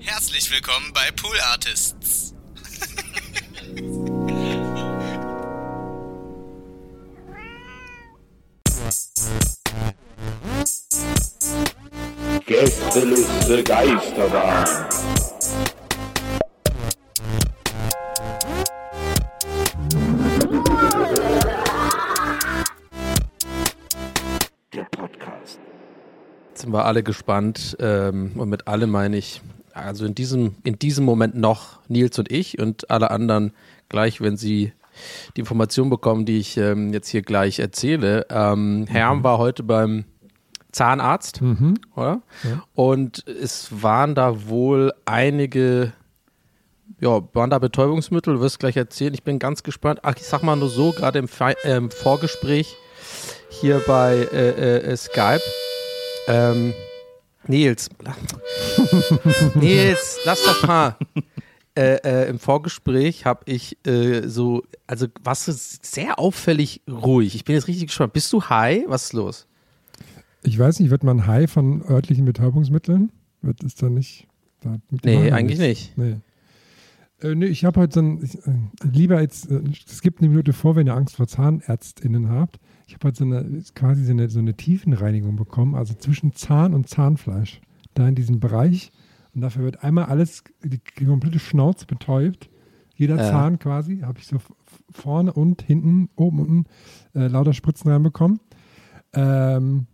Herzlich willkommen bei Pool Artists. Gästeliste Geisterbahn. Der Podcast. Jetzt sind wir alle gespannt ähm, und mit alle meine ich, also in diesem, in diesem Moment noch Nils und ich und alle anderen gleich, wenn sie die Information bekommen, die ich ähm, jetzt hier gleich erzähle. Ähm, Herm war heute beim Zahnarzt, oder? Und es waren da wohl einige, ja, waren da Betäubungsmittel, du wirst gleich erzählen. Ich bin ganz gespannt. Ach, ich sag mal nur so, gerade im ähm, Vorgespräch hier bei äh, äh, Skype. Ähm, Nils. Nils, lass doch mal. Äh, äh, Im Vorgespräch habe ich äh, so, also was ist sehr auffällig ruhig. Ich bin jetzt richtig gespannt. Bist du high? Was ist los? Ich weiß nicht, wird man high von örtlichen Betäubungsmitteln? Wird es da nicht? Da, Nee, eigentlich nichts. nicht. Nee. Äh, nee, ich habe heute so ein, ich, äh, lieber jetzt, äh, es gibt eine Minute vor, wenn ihr Angst vor ZahnärztInnen habt. Ich habe heute so eine, quasi so eine, so eine Tiefenreinigung bekommen, also zwischen Zahn und Zahnfleisch. Da in diesem Bereich. Und dafür wird einmal alles, die, die komplette Schnauze betäubt. Jeder Ja. Zahn quasi, habe ich so vorne und hinten, oben und unten äh, lauter Spritzen reinbekommen. Ähm,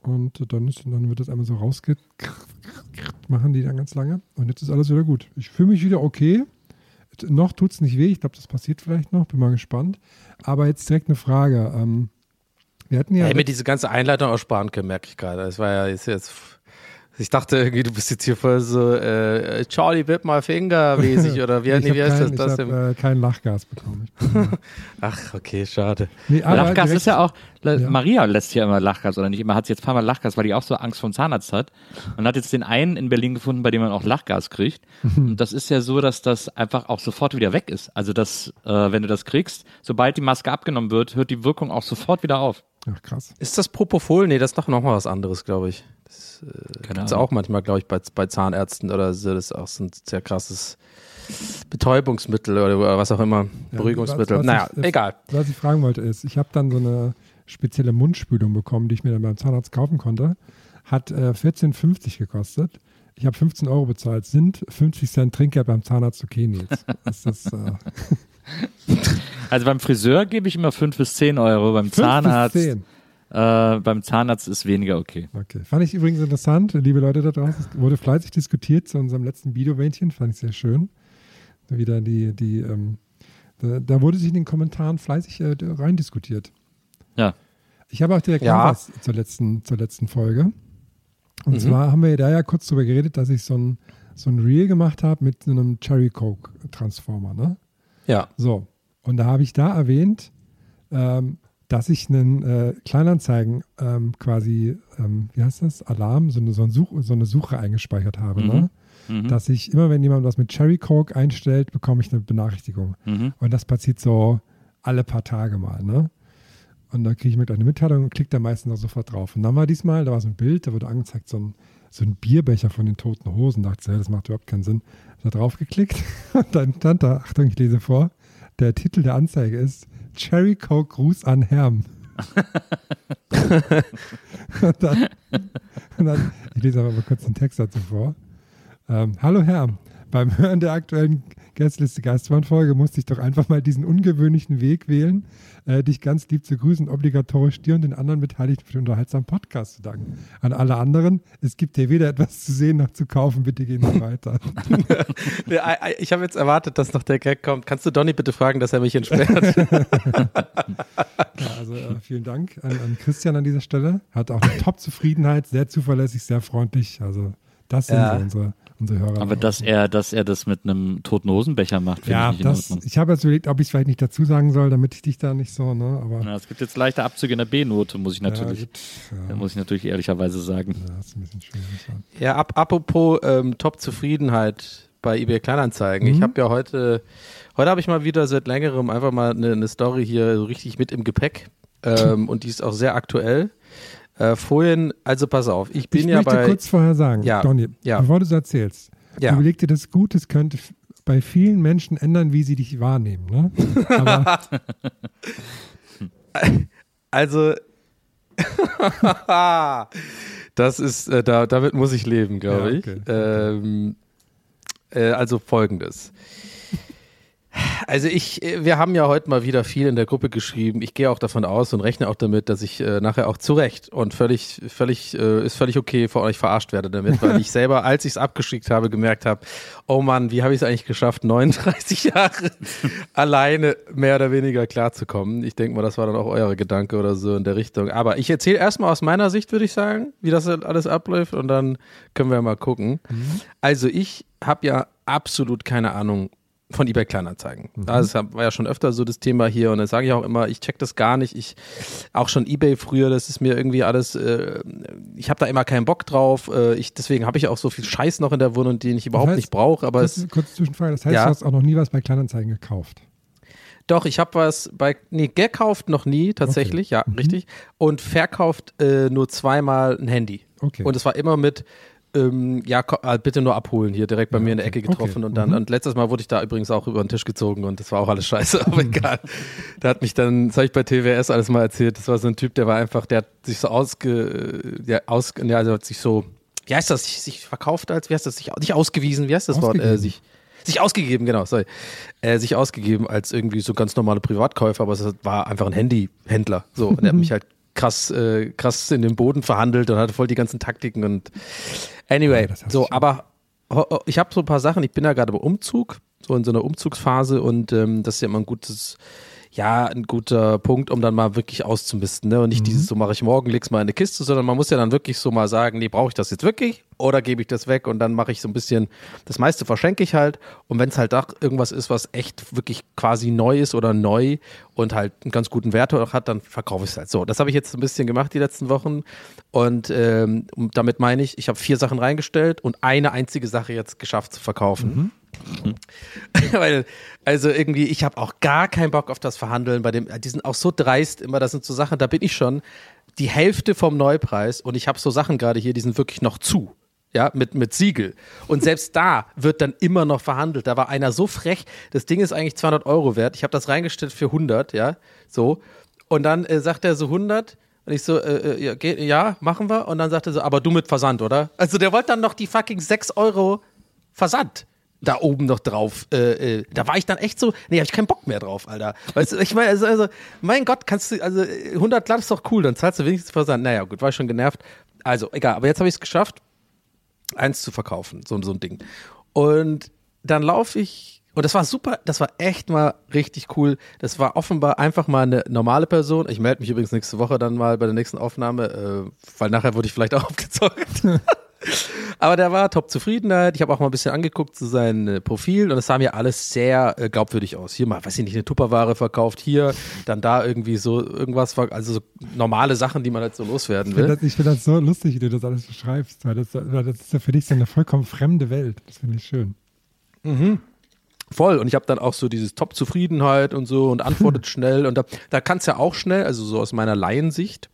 und dann, ist, dann wird das einmal so rausge... machen die dann ganz lange. Und jetzt ist alles wieder gut. Ich fühle mich wieder okay. Noch tut es nicht weh. Ich glaube, das passiert vielleicht noch. Bin mal gespannt. Aber jetzt direkt eine Frage. Ähm, wir hatten ja... Hätte mir diese ganze Einleitung aussparen können, merke ich gerade. Das war ja ist jetzt. Ich dachte irgendwie, du bist jetzt hier voll so äh, Charlie Bip my finger mäßig oder wie, nee, habe wie heißt kein, das? ich das hab, im, äh, kein Lachgas bekommen. Ach, okay, schade. nee, aber Lachgas direkt- ist ja auch, Ja. Maria lässt ja immer Lachgas oder nicht immer, hat sie jetzt ein paar Mal Lachgas, weil die auch so Angst vor dem Zahnarzt hat. Und hat jetzt den einen in Berlin gefunden, bei dem man auch Lachgas kriegt. Und das ist ja so, dass das einfach auch sofort wieder weg ist. Also dass, äh, wenn du das kriegst, sobald die Maske abgenommen wird, hört die Wirkung auch sofort wieder auf. Ach, krass. Ist das Propofol? Nee, das ist doch nochmal was anderes, glaube ich. Das äh, gibt's Ahnung. auch manchmal, glaube ich, bei, bei Zahnärzten oder so. Das ist auch so ein sehr krasses Betäubungsmittel oder was auch immer. Beruhigungsmittel. was- was naja, ich- egal. Was ich fragen wollte ist, ich habe dann so eine spezielle Mundspülung bekommen, die ich mir dann beim Zahnarzt kaufen konnte. Hat äh, 14,50 gekostet. Ich habe 15 Euro bezahlt. Sind 50 Cent Trinkgeld beim Zahnarzt okay, Nils? Ist das äh, Also beim Friseur gebe ich immer fünf bis zehn Euro, beim 5 Zahnarzt, bis 10? Äh, beim Zahnarzt ist weniger okay. Okay. Fand ich übrigens interessant, liebe Leute da draußen. Es wurde fleißig diskutiert zu unserem letzten Videowähnchen. Fand ich sehr schön. Wieder die, die, ähm, da, da wurde sich in den Kommentaren fleißig äh, rein diskutiert. Ja. Ich habe auch direkt Ja. was zur letzten, zur letzten Folge. Und Mhm. zwar haben wir da ja kurz drüber geredet, dass ich so ein, so ein Reel gemacht habe mit so einem Cherry Coke Transformer, ne? Ja. So. Und da habe ich da erwähnt, ähm, dass ich einen äh, Kleinanzeigen ähm, quasi, ähm, wie heißt das, Alarm, so eine, so, ein Such, so eine Suche eingespeichert habe. Ne? Mhm. Dass ich immer, wenn jemand was mit Cherry Coke einstellt, bekomme ich eine Benachrichtigung. Mhm. Und das passiert so alle paar Tage mal. Ne? Und dann kriege ich mir gleich eine Mitteilung und klicke da meistens auch sofort drauf. Und dann war diesmal, da war so ein Bild, da wurde angezeigt, so ein, so ein Bierbecher von den toten Hosen. Da dachte ich, ja, das macht überhaupt keinen Sinn. Da drauf geklickt und dann stand da, Achtung, ich lese vor, der Titel der Anzeige ist Cherry Coke Gruß an Herm. und dann, und dann, ich lese aber mal kurz den Text dazu vor. Ähm, Hallo Herr, beim Hören der aktuellen Gästeliste Geisterbahn-Folge musste ich doch einfach mal diesen ungewöhnlichen Weg wählen, äh, dich ganz lieb zu grüßen, obligatorisch dir und den anderen Beteiligten für den unterhaltsamen Podcast zu danken. An alle anderen, es gibt hier weder etwas zu sehen noch zu kaufen, bitte gehen Sie weiter. Ja, Ich habe jetzt erwartet, dass noch der Gag kommt. Kannst du Donny bitte fragen, dass er mich entsperrt? Ja, also äh, vielen Dank an, an Christian an dieser Stelle. Hat auch eine Top-Zufriedenheit, sehr zuverlässig, sehr freundlich. Also das sind Ja. so unsere, unsere Hörer. Aber dass er, dass er das mit einem toten Hosenbecher macht, finde ja, ich nicht das, in Ordnung. ich habe jetzt überlegt, ob ich es vielleicht nicht dazu sagen soll, damit ich dich da nicht so, ne? Aber Ja, es gibt jetzt leichte Abzüge in der B-Note, muss ich natürlich, Ja, gut, muss ich natürlich ehrlicherweise sagen. ja, ist ein bisschen schwierig. Ja. ap apropos ähm, Top-Zufriedenheit bei eBay Kleinanzeigen. Ich Mhm. habe ja heute, heute habe ich mal wieder seit längerem einfach mal eine, eine Story hier so richtig mit im Gepäck. Ähm, und die ist auch sehr aktuell. Äh, vorhin, also pass auf, ich bin ich ja möchte bei. kurz vorher sagen, Ja, Donny, ja. bevor du es erzählst, Ja. überleg dir das gut, es könnte bei vielen Menschen ändern, wie sie dich wahrnehmen. Ne? Also, das ist, äh, da, damit muss ich leben, glaube Ja, ich. okay. Ähm, äh, also folgendes. Also ich, äh, wir haben ja heute mal wieder viel in der Gruppe geschrieben. Ich gehe auch davon aus und rechne auch damit, dass ich äh, nachher auch zurecht und völlig, völlig, äh, ist völlig okay von euch verarscht werde damit, weil ich selber, als ich es abgeschickt habe, gemerkt habe, oh Mann, wie habe ich es eigentlich geschafft, 39 Jahre alleine mehr oder weniger klarzukommen. Ich denke mal, das war dann auch euer Gedanke oder so in der Richtung. Aber ich erzähle erstmal aus meiner Sicht, würde ich sagen, wie das alles abläuft und dann können wir mal gucken. Also ich habe ja absolut keine Ahnung von eBay Kleinanzeigen. Das war ja schon öfter so das Thema hier und dann sage ich auch immer, ich check das gar nicht. Ich auch schon eBay früher, das ist mir irgendwie alles, äh, ich habe da immer keinen Bock drauf. Äh, ich, deswegen habe ich auch so viel Scheiß noch in der Wohnung, den ich überhaupt heißt, nicht brauche. Aber kurz, es, kurz Zwischenfrage, das heißt, Ja. du hast auch noch nie was bei Kleinanzeigen gekauft. doch, ich habe was bei, nee, gekauft noch nie tatsächlich, ja, richtig. Und verkauft äh, nur zweimal ein Handy. Okay. Und es war immer mit, ähm, ja, äh, bitte nur abholen, hier direkt bei mir in der Ecke getroffen. Okay. Und dann, Mhm. und letztes Mal wurde ich da übrigens auch über den Tisch gezogen und das war auch alles scheiße, aber egal. Da hat mich dann, das habe ich bei TWS alles mal erzählt, das war so ein Typ, der war einfach, der hat sich so ausge, der aus, ja, also hat sich so, wie heißt das, sich, sich verkauft als, wie heißt das, sich, nicht ausgewiesen, wie heißt das Wort, äh, sich, sich ausgegeben, genau, sorry. Äh, sich ausgegeben als irgendwie so ganz normale Privatkäufer, aber es war einfach ein Handyhändler. So, und er hat mich halt krass, äh, krass in den Boden verhandelt und hatte voll die ganzen Taktiken und anyway, Ja, so, schon. aber ich habe so ein paar Sachen, ich bin ja gerade im Umzug, so in so einer Umzugsphase und ähm, das ist ja immer ein gutes, ja, ein guter Punkt, um dann mal wirklich auszumisten, ne? Und nicht dieses, so mache ich morgen, leg's mal in eine Kiste, sondern man muss ja dann wirklich so mal sagen, nee, brauche ich das jetzt wirklich oder gebe ich das weg und dann mache ich so ein bisschen, das meiste verschenke ich halt und wenn es halt doch irgendwas ist, was echt wirklich quasi neu ist oder neu und halt einen ganz guten Wert auch hat, dann verkaufe ich es halt so. Das habe ich jetzt ein bisschen gemacht die letzten Wochen und ähm, und damit meine ich, ich habe vier Sachen reingestellt und eine einzige Sache jetzt geschafft zu verkaufen. Weil, also irgendwie, ich habe auch gar keinen Bock auf das Verhandeln bei dem, die sind auch so dreist immer, das sind so Sachen, da bin ich schon die Hälfte vom Neupreis und ich habe so Sachen gerade hier, die sind wirklich noch zu. Ja, mit, mit Siegel. Und selbst da wird dann immer noch verhandelt. Da war einer so frech, das Ding ist eigentlich 200 Euro wert. Ich habe das reingestellt für 100, ja, so. Und dann äh, sagt er so 100 und ich so, äh, äh, ja, geht, ja, machen wir. Und dann sagt er so, aber du mit Versand, oder? Also der wollte dann noch die fucking 6 Euro Versand da oben noch drauf. Äh, äh, da war ich dann echt so, nee, hab ich keinen Bock mehr drauf, Alter. Weißt du, ich meine, also, also, mein Gott, kannst du, also äh, 100 glatt ist doch cool, dann zahlst du wenigstens Versand. Naja, gut, war ich schon genervt. Also, egal, aber jetzt habe ich es geschafft, eins zu verkaufen, so, so ein Ding. Und dann laufe ich, und das war super, das war echt mal richtig cool. Das war offenbar einfach mal eine normale Person. Ich melde mich übrigens nächste Woche dann mal bei der nächsten Aufnahme, äh, weil nachher wurde ich vielleicht auch aufgezeugt. Aber der war top Zufriedenheit. Ich habe auch mal ein bisschen angeguckt zu seinem äh, Profil und es sah mir alles sehr äh, glaubwürdig aus. Hier mal, weiß ich nicht, eine Tupperware verkauft, hier, dann da irgendwie so irgendwas, also so normale Sachen, die man halt so loswerden Ich finde will. das, ich find das so lustig, wie du das alles beschreibst, weil das, weil das ist ja für dich so eine vollkommen fremde Welt. Das finde ich schön. Voll. Und ich habe dann auch so dieses Top-Zufriedenheit und so und antwortet schnell. Und da, da kann es ja auch schnell, also so aus meiner Laiensicht,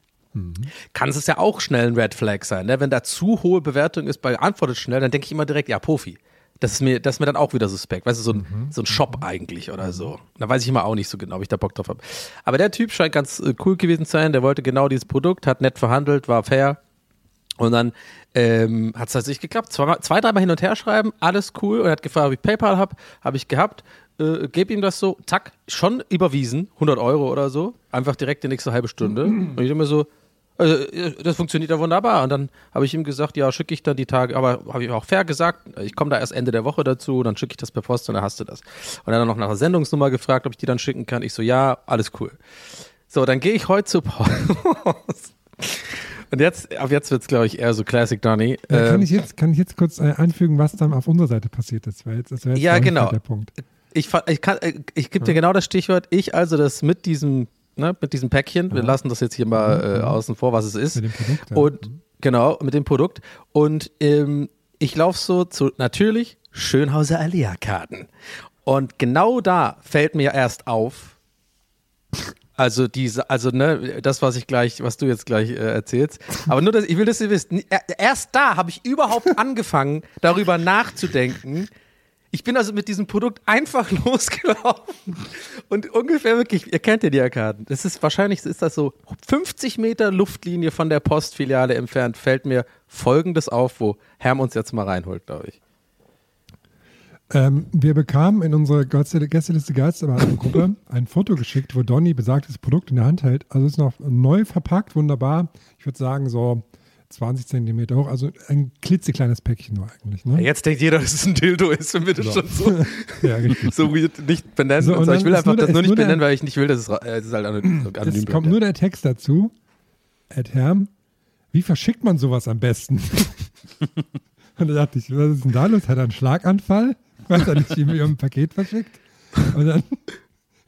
kann es ja auch schnell ein Red Flag sein. Ne? Wenn da zu hohe Bewertung ist bei antwortet schnell, dann denke ich immer direkt, ja, Profi. Das ist mir, das ist mir dann auch wieder suspekt. Weißt du, so ein, so ein Shop eigentlich oder so. Da weiß ich immer auch nicht so genau, ob ich da Bock drauf habe. Aber der Typ scheint ganz äh, cool gewesen zu sein. Der wollte genau dieses Produkt, hat nett verhandelt, war fair. Und dann ähm, hat es tatsächlich geklappt. Zwei, zwei dreimal hin und her schreiben, alles cool. Und er hat gefragt, ob ich PayPal habe. Habe ich gehabt. Äh, gebe ihm das so, zack, schon überwiesen, 100 Euro oder so. Einfach direkt die nächste halbe Stunde. Und ich immer so, äh, das funktioniert ja wunderbar. Und dann habe ich ihm gesagt, ja, schicke ich dann die Tage, aber habe ich auch fair gesagt, ich komme da erst Ende der Woche dazu, dann schicke ich das per Post und dann hast du das. Und dann noch nach der Sendungsnummer gefragt, ob ich die dann schicken kann. Ich so, ja, alles cool. So, dann gehe ich heute zur Post. Und jetzt, ab jetzt wird es, glaube ich, eher so Classic Donny. Ja, kann, Ähm, ich jetzt, kann ich jetzt kurz äh, einfügen, was dann auf unserer Seite passiert ist? Weil jetzt, das wäre jetzt Ja, genau. der Punkt. ich, ich, kann- äh, ich gebe dir genau das Stichwort. Ich also das mit diesem, ne, mit diesem Päckchen, wir lassen das jetzt hier mal äh, außen vor, was es ist. Mit dem Produkt. Ja. Und genau, mit dem Produkt. Und ähm, ich laufe so zu natürlich Schönhauser Alia-Karten. Und genau da fällt mir erst auf, also diese, also ne, das, was ich gleich, was du jetzt gleich äh, erzählst. Aber nur, dass ich will, dass ihr wisst, er- erst da habe ich überhaupt angefangen, darüber nachzudenken. Ich bin also mit diesem Produkt einfach losgelaufen und ungefähr wirklich, ihr kennt ja die Arkaden. Das ist wahrscheinlich ist das so 50 Meter Luftlinie von der Postfiliale entfernt. Fällt mir Folgendes auf, wo Herm uns jetzt mal reinholt, glaube ich. Ähm, wir bekamen in unsere Gäste- Gästeliste Geisterbahn-Gruppe ein Foto geschickt, wo Donny besagtes Produkt in der Hand hält. Also ist noch neu verpackt, wunderbar. Ich würde sagen so 20 Zentimeter hoch, also ein klitzekleines Päckchen nur eigentlich. Ne? Jetzt denkt jeder, dass es ein Dildo ist, wenn wir das schon so, Ja, so nicht benennen. So, so. Ich will einfach nur der- das nur nicht nur der- benennen, weil ich nicht will, dass es, äh, es ist halt anonym, Es kommt bleibt. nur der Text dazu. Ed Herm, wie verschickt man sowas am besten? und da dachte ich, was ist denn da los? Hat er einen Schlaganfall? Weiß er nicht, wie man ein Paket verschickt? Und dann,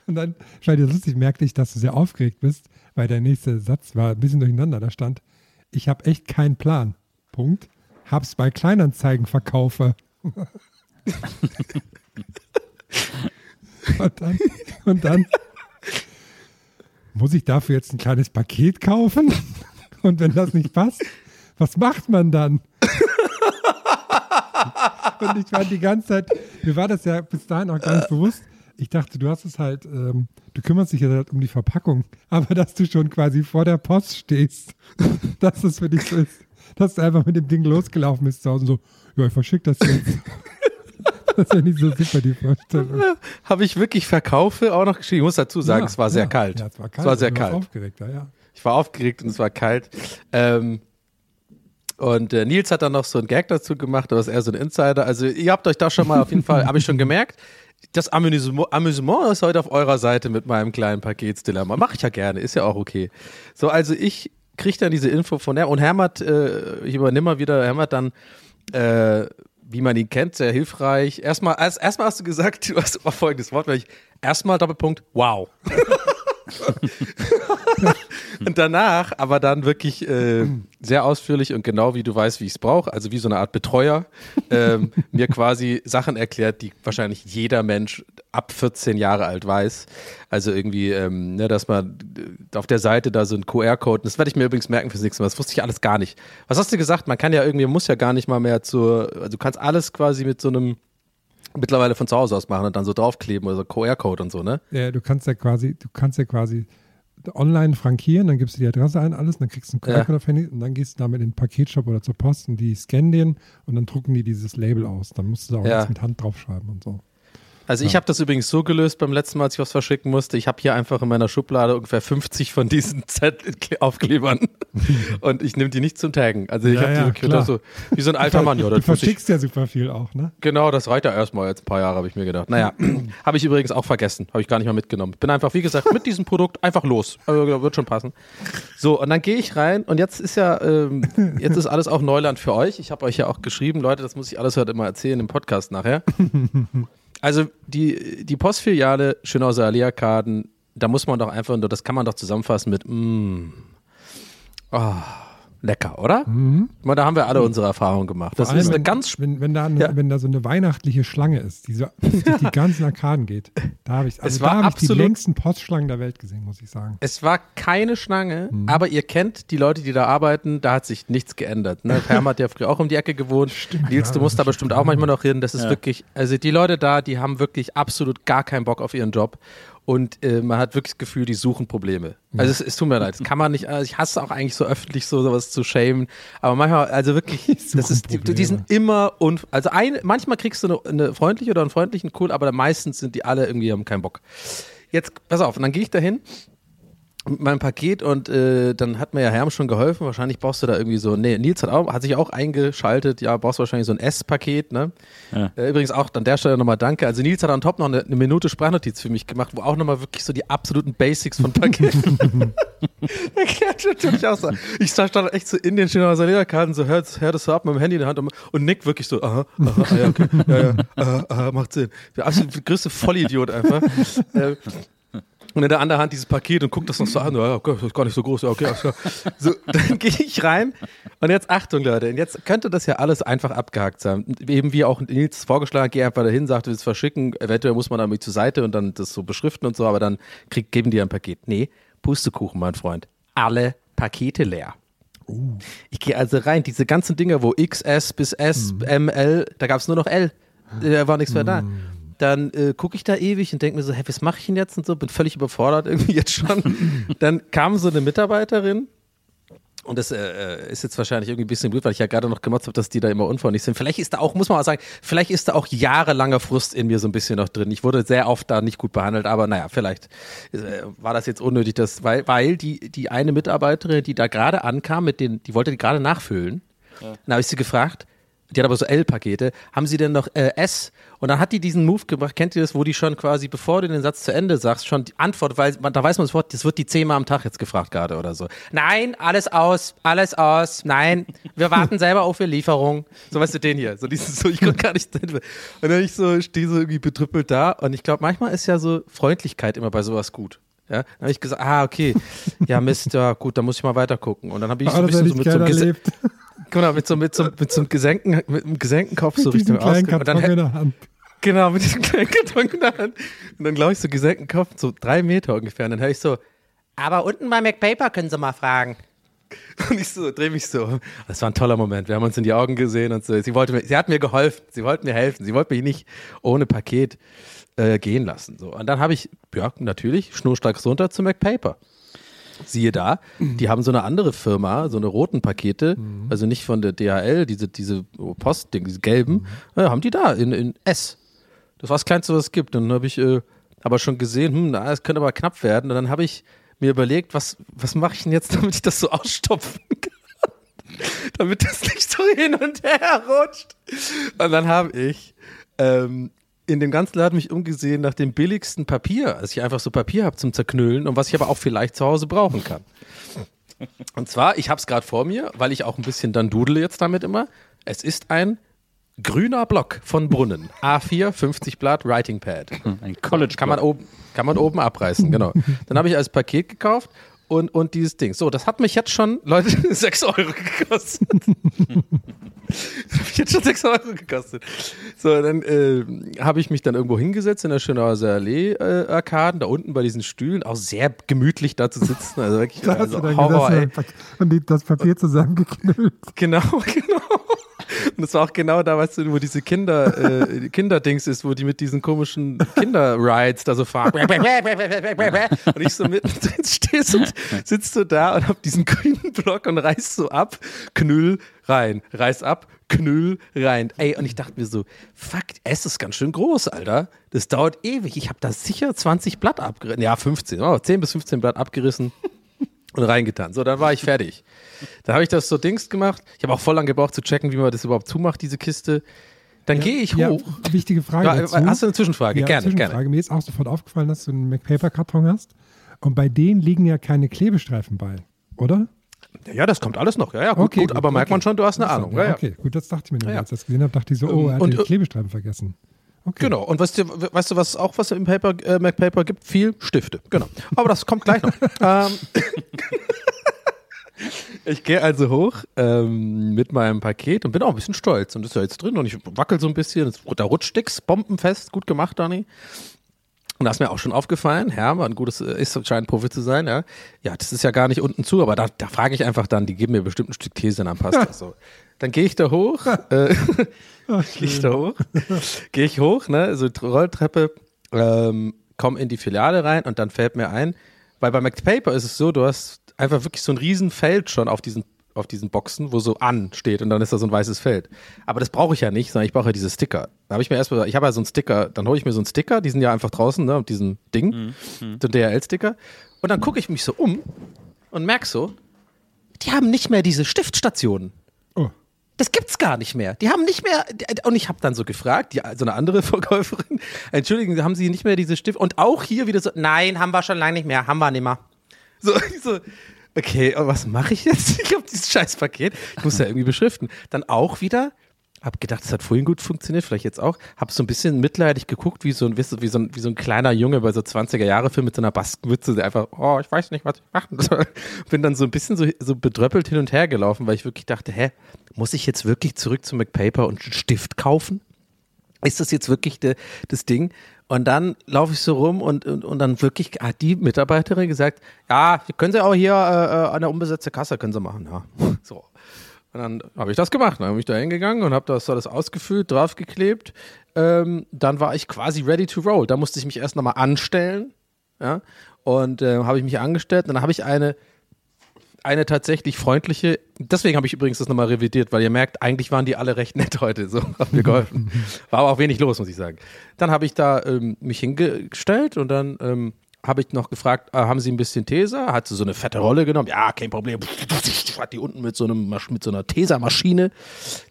und dann scheint dir lustig, merkte ich, dass du sehr aufgeregt bist, weil der nächste Satz war ein bisschen durcheinander. Da stand, ich habe echt keinen Plan. Punkt. Hab's bei Kleinanzeigen verkaufe. und dann, und dann muss ich dafür jetzt ein kleines Paket kaufen? Und wenn das nicht passt, was macht man dann? Und ich war die ganze Zeit, mir war das ja bis dahin auch gar nicht bewusst. Ich dachte, du hast es halt, ähm, du kümmerst dich ja halt um die Verpackung, aber dass du schon quasi vor der Post stehst, dass das für dich so ist, dass du einfach mit dem Ding losgelaufen bist zu Hause und so, ja, ich verschick das jetzt. Das ist ja nicht so super, die Vorstellung. Habe ich wirklich Verkaufe auch noch geschrieben. Ich muss dazu sagen, Ja, es war sehr ja. kalt. Ja, es war kalt. Es war sehr kalt. aufgeregt, ja, ja. Ich war aufgeregt und es war kalt. Ähm, und äh, Nils hat dann noch so einen Gag dazu gemacht, aber ist eher so ein Insider. Also ihr habt euch da schon mal auf jeden Fall, habe ich schon gemerkt, das Amüsement, ist heute auf eurer Seite mit meinem kleinen Paketsdilemma. Mache ich ja gerne, ist ja auch okay. So, also ich kriege dann diese Info von Herm und Herm hat, äh, ich übernehme mal wieder, Herm hat dann äh, wie man ihn kennt, sehr hilfreich. Erstmal, erst, erstmal hast du gesagt, du hast folgendes Wort, weil ich erstmal Doppelpunkt, wow. und danach aber dann wirklich äh, sehr ausführlich und genau wie du weißt, wie ich es brauche, also wie so eine Art Betreuer, ähm, mir quasi Sachen erklärt, die wahrscheinlich jeder Mensch ab 14 Jahre alt weiß. Also irgendwie, ähm, ne, dass man äh, auf der Seite da so ein QR-Code, das werde ich mir übrigens merken fürs nächste Mal, das wusste ich alles gar nicht. Was hast du gesagt? Man kann ja irgendwie, muss ja gar nicht mal mehr zur, also du kannst alles quasi mit so einem mittlerweile von zu Hause aus machen und dann so draufkleben oder so QR-Code und so, ne? Ja, du kannst ja quasi, du kannst ja quasi online frankieren, dann gibst du die Adresse ein, alles, dann kriegst du einen Ja. QR-Code auf Handy und dann gehst du damit in den Paketshop oder zur Post und die scannen den und dann drucken die dieses Label aus. Dann musst du da auch Ja. nichts mit Hand draufschreiben und so. Also ich habe das übrigens so gelöst beim letzten Mal, als ich was verschicken musste. Ich habe hier einfach in meiner Schublade ungefähr 50 von diesen Z-Aufklebern und ich nehme die nicht zum Taggen. Also ich Ja, habe ja, die klar. so wie so ein alter Mann. Ja, du muss ich, verschickst ja super viel auch, ne? genau, das reicht ja erstmal jetzt ein paar Jahre, habe ich mir gedacht. Naja, habe ich übrigens auch vergessen, habe ich gar nicht mal mitgenommen. Bin einfach, wie gesagt, mit diesem Produkt einfach los. Also, wird schon passen. So, und dann gehe ich rein und jetzt ist ja, ähm, jetzt ist alles auch Neuland für euch. Ich habe euch ja auch geschrieben, Leute, das muss ich alles heute immer erzählen im Podcast nachher. Also die, die Postfiliale Schönhauser Alea-Karten, da muss man doch einfach, das kann man doch zusammenfassen mit mm, ah, lecker, oder? Mhm. Da haben wir alle unsere Erfahrungen gemacht. Das allem, ist eine wenn, ganz wenn, wenn, da eine, Ja. wenn da so eine weihnachtliche Schlange ist, die so durch die ganzen Arkaden geht. Da habe ich, also Es war da habe ich die längsten Postschlangen der Welt gesehen, muss ich sagen. Es war keine Schlange, Mhm. aber ihr kennt die Leute, die da arbeiten, da hat sich nichts geändert. Ne? Herm hat ja früher auch um die Ecke gewohnt. Nils, ja, du musst da bestimmt auch manchmal noch hin. Das ist Ja. wirklich, also die Leute da, die haben wirklich absolut gar keinen Bock auf ihren Job. Und äh, man hat wirklich das Gefühl, die suchen Probleme. Also es, es tut mir leid, das kann man nicht, also ich hasse auch eigentlich so öffentlich so sowas zu shamen, aber manchmal, also wirklich, das ist, die, die sind immer, un, also ein, manchmal kriegst du eine, eine freundliche oder einen freundlichen, cool, aber meistens sind die alle irgendwie, haben keinen Bock. Jetzt, pass auf, und dann gehe ich dahin mit meinem Paket und äh, dann hat mir ja Herm schon geholfen. Wahrscheinlich brauchst du da irgendwie so, nee, Nils hat, auch, hat sich auch eingeschaltet, ja, brauchst du wahrscheinlich so ein S-Paket, ne? Ja. Äh, übrigens auch an der Stelle nochmal danke. Also Nils hat on top noch eine, eine Minute Sprachnotiz für mich gemacht, wo auch nochmal wirklich so die absoluten Basics von Paketen erklärt wird. Und ich auch so, ich stand echt so in den Schindler-Lederkarten, so hört, hört das so ab mit dem Handy in der Hand und, und Nick wirklich so, aha, aha, ah, ja, okay, ja, ja, aha, aha, macht Sinn. Der absolut größte Vollidiot einfach. äh, und in der anderen Hand dieses Paket und guckt das noch so an. Ja, okay, das ist gar nicht so groß. Ja, okay, alles klar. So, dann gehe ich rein. Und jetzt Achtung, Leute. Und jetzt könnte das ja alles einfach abgehakt sein. Eben wie auch Nils vorgeschlagen hat, geh einfach dahin, sagt, du willst verschicken. Eventuell muss man damit zur Seite und dann das so beschriften und so, aber dann krieg, geben die ein Paket. Nee, Pustekuchen, mein Freund. Alle Pakete leer. Ich gehe also rein, diese ganzen Dinger, wo XS bis S, M, L, da gab es nur noch L. Da war nichts mehr da. Dann äh, gucke ich da ewig und denke mir so, hey, was mache ich denn jetzt und so, bin völlig überfordert irgendwie jetzt schon. Dann kam so eine Mitarbeiterin und das äh, ist jetzt wahrscheinlich irgendwie ein bisschen blöd, weil ich ja gerade noch gemotzt habe, dass die da immer unfreundlich sind. Vielleicht ist da auch, muss man auch sagen, vielleicht ist da auch jahrelanger Frust in mir so ein bisschen noch drin. Ich wurde sehr oft da nicht gut behandelt, aber naja, vielleicht äh, war das jetzt unnötig, dass, weil, weil die, die eine Mitarbeiterin, die da gerade ankam, mit den, die wollte die gerade nachfüllen. Dann habe ich sie gefragt, die hat aber so L-Pakete, haben sie denn noch äh, S? Und dann hat die diesen Move gemacht, kennt ihr das, wo die schon quasi, bevor du den Satz zu Ende sagst, schon die Antwort, weil man, da weiß man sofort, das wird die zehnmal am Tag jetzt gefragt gerade oder so. Nein, alles aus, alles aus, nein, wir warten selber auf ihre Lieferung. So weißt du den hier, so dieses, so, ich konnte gar nicht, und dann ich so, stehe so irgendwie betrüppelt da und ich glaube, manchmal ist ja so Freundlichkeit immer bei sowas gut. Ja, dann habe ich gesagt, ah, okay, ja, Mist, ja, gut, dann muss ich mal weiter gucken. Und dann habe ich so ein Ah, das bisschen so mit so einem. Genau, mit so, mit so, mit so einem gesenkten, mit einem gesenkten Kopf so Richtung kleinen Ausgang. Und dann, in der Hand. genau, mit diesem kleinen Karton in der Hand. Und dann glaube ich so gesenkten Kopf, so drei Meter ungefähr. Und dann höre ich so, aber unten bei McPaper können Sie mal fragen. Und ich so, drehe mich so. Das war ein toller Moment. Wir haben uns in die Augen gesehen und so. Sie wollte mir, sie hat mir geholfen. Sie wollte mir helfen. Sie wollte mich nicht ohne Paket äh, gehen lassen. So. Und dann habe ich, ja, natürlich, schnurstracks runter zu McPaper. Siehe da, die haben so eine andere Firma, so eine roten Pakete, also nicht von der DHL, diese, diese Postding, diese gelben, ja, haben die da in, in S. Das war das Kleinste, was es gibt. Und dann habe ich äh, aber schon gesehen, hm, na, es könnte aber knapp werden. Und dann habe ich mir überlegt, was, was mache ich denn jetzt, damit ich das so ausstopfen kann? damit das nicht so hin und her rutscht. Und dann habe ich ähm, in dem ganzen Laden mich umgesehen nach dem billigsten Papier, als ich einfach so Papier habe zum Zerknüllen und was ich aber auch vielleicht zu Hause brauchen kann. Und zwar, ich habe es gerade vor mir, weil ich auch ein bisschen dann dudele jetzt damit immer. Es ist ein grüner Block von Brunnen. A4, 50 Blatt, Writing Pad. Ein College Kann man oben, kann man oben abreißen, genau. Dann habe ich als Paket gekauft und, und dieses Ding. So, das hat mich jetzt schon, Leute, 6 Euro gekostet. das hat mich jetzt schon 6 Euro gekostet. So, dann äh, habe ich mich dann irgendwo hingesetzt in der Schönhauser Allee äh, da unten bei diesen Stühlen, auch sehr gemütlich da zu sitzen. Also wirklich Da also Horror, ey. und das Papier zusammengeknüllt. Genau, genau. Und das war auch genau da, weißt du, wo diese Kinder, äh, Kinderdings ist, wo die mit diesen komischen Kinder-Rides da so fahren. Und ich so mittendrin stehst und sitzt so da und hab diesen grünen Block und reiß so ab, Knüll rein, reiß ab, Knüll rein. Ey, und ich dachte mir so, fuck, es ist ganz schön groß, Alter. Das dauert ewig. Ich habe da sicher 20 Blatt abgerissen. Ja, 15, oh, 10 bis 15 Blatt abgerissen und reingetan. So, dann war ich fertig. Dann habe ich das so Dings gemacht. Ich habe auch voll lange gebraucht zu checken, wie man das überhaupt zumacht, diese Kiste. Dann gehe ich Ja, hoch. wichtige Frage. Ja, dazu. hast du eine Zwischenfrage? Ja, gerne, Zwischenfrage. gerne. Mir ist auch sofort aufgefallen, dass du einen McPaper-Karton hast. Und bei denen liegen ja keine Klebestreifen bei, oder? Ja, das kommt alles noch. Ja, ja, gut, gut, aber merkt man schon, du hast eine Ahnung. Ja, ja. Okay, gut, das dachte ich mir nicht. Ja, ja. Als ich das gesehen habe, dachte ich so, oh, er hat Und, die äh, Klebestreifen vergessen. Okay. Genau. Und weißt du, weißt du, was auch was im Paper, äh, MacPaper gibt? Viel Stifte. Genau. Aber das kommt gleich noch. ähm, Ich gehe also hoch ähm, mit meinem Paket und bin auch ein bisschen stolz. Und das ist ja jetzt drin und ich wackel so ein bisschen. Da rutscht nix, bombenfest, gut gemacht, Dani. Und da ist mir auch schon aufgefallen, ja, war ein gutes, äh, ist scheint Profi zu sein, ja. Ja, das ist ja gar nicht unten zu, aber da, da frage ich einfach dann, die geben mir bestimmt ein Stück Käse, dann passt das so. Dann gehe ich da hoch, äh, gehe ich da hoch, gehe ich hoch, ne, so Rolltreppe, ähm, komme in die Filiale rein und dann fällt mir ein, weil bei McPaper ist es so, du hast einfach wirklich so ein Riesenfeld schon auf diesen auf diesen Boxen, wo so an steht und dann ist da so ein weißes Feld. Aber das brauche ich ja nicht, sondern ich brauche ja diese Sticker. Da habe ich mir erstmal, ich habe ja so einen Sticker, dann hole ich mir so einen Sticker, die sind ja einfach draußen, ne, auf diesem Ding, Mhm. so ein DHL-Sticker. Und dann gucke ich mich so um und merke so, die haben nicht mehr diese Stiftstationen. Oh. Das gibt's gar nicht mehr. Die haben nicht mehr, und ich habe dann so gefragt, die, so eine andere Verkäuferin, entschuldigen, haben sie nicht mehr diese Stift und auch hier wieder so, nein, haben wir schon lange nicht mehr, haben wir nicht mehr. So, ich so okay, aber was mache ich jetzt? Ich habe dieses scheiß Paket, ich muss ja irgendwie beschriften. Dann auch wieder, hab gedacht, das hat vorhin gut funktioniert, vielleicht jetzt auch, hab so ein bisschen mitleidig geguckt, wie so ein, wie so ein, wie so ein kleiner Junge bei so 20er-Jahre-Film mit so einer Baskenmütze, der einfach, oh, ich weiß nicht, was ich machen soll. Bin dann so ein bisschen so, so bedröppelt hin und her gelaufen, weil ich wirklich dachte, hä, muss ich jetzt wirklich zurück zu McPaper und einen Stift kaufen? Ist das jetzt wirklich de, das Ding? Und dann laufe ich so rum und, und, und dann wirklich hat die Mitarbeiterin gesagt, ja, können Sie auch hier äh, an der unbesetzte Kasse können Sie machen, ja. So. Und dann habe ich das gemacht. Dann bin ich da hingegangen und habe das alles ausgefüllt, draufgeklebt. Ähm, dann war ich quasi ready to roll. Da musste ich mich erst nochmal anstellen. Ja. Und äh, habe ich mich angestellt. Und dann habe ich eine, eine tatsächlich freundliche, deswegen habe ich übrigens das nochmal revidiert, weil ihr merkt, eigentlich waren die alle recht nett heute, so haben mir geholfen. War aber auch wenig los, muss ich sagen. Dann habe ich da ähm, mich hingestellt und dann ähm, habe ich noch gefragt, äh, haben Sie ein bisschen Tesa? Hat sie so eine fette Rolle genommen? Ja, kein Problem. Hat die unten mit so, einem, mit so einer Tesa-Maschine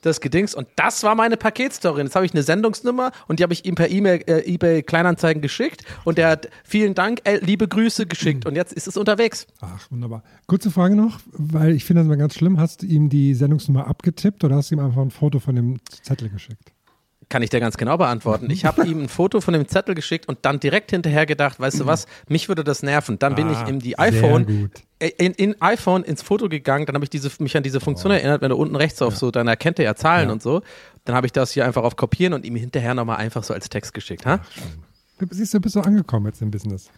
das Gedings. Und das war meine Paketstory. Jetzt habe ich eine Sendungsnummer und die habe ich ihm per E-Mail, äh, eBay Kleinanzeigen geschickt. Und der hat vielen Dank, äh, liebe Grüße geschickt. Und jetzt ist es unterwegs. Ach, wunderbar. Kurze Frage noch, weil ich finde das mal ganz schlimm. Hast du ihm die Sendungsnummer abgetippt oder hast du ihm einfach ein Foto von dem Zettel geschickt? Kann ich dir ganz genau beantworten. Ich habe ihm ein Foto von dem Zettel geschickt und dann direkt hinterher gedacht, weißt du was, mich würde das nerven. Dann bin Ah, ich in die iPhone, äh, in, in iPhone ins Foto gegangen, dann habe ich diese, mich an diese Funktion erinnert, wenn du unten rechts auf so, dann erkennt er ja Zahlen Ja. und so. Dann habe ich das hier einfach auf Kopieren und ihm hinterher nochmal einfach so als Text geschickt. Ha? Du Siehst du, bist so angekommen jetzt im Business.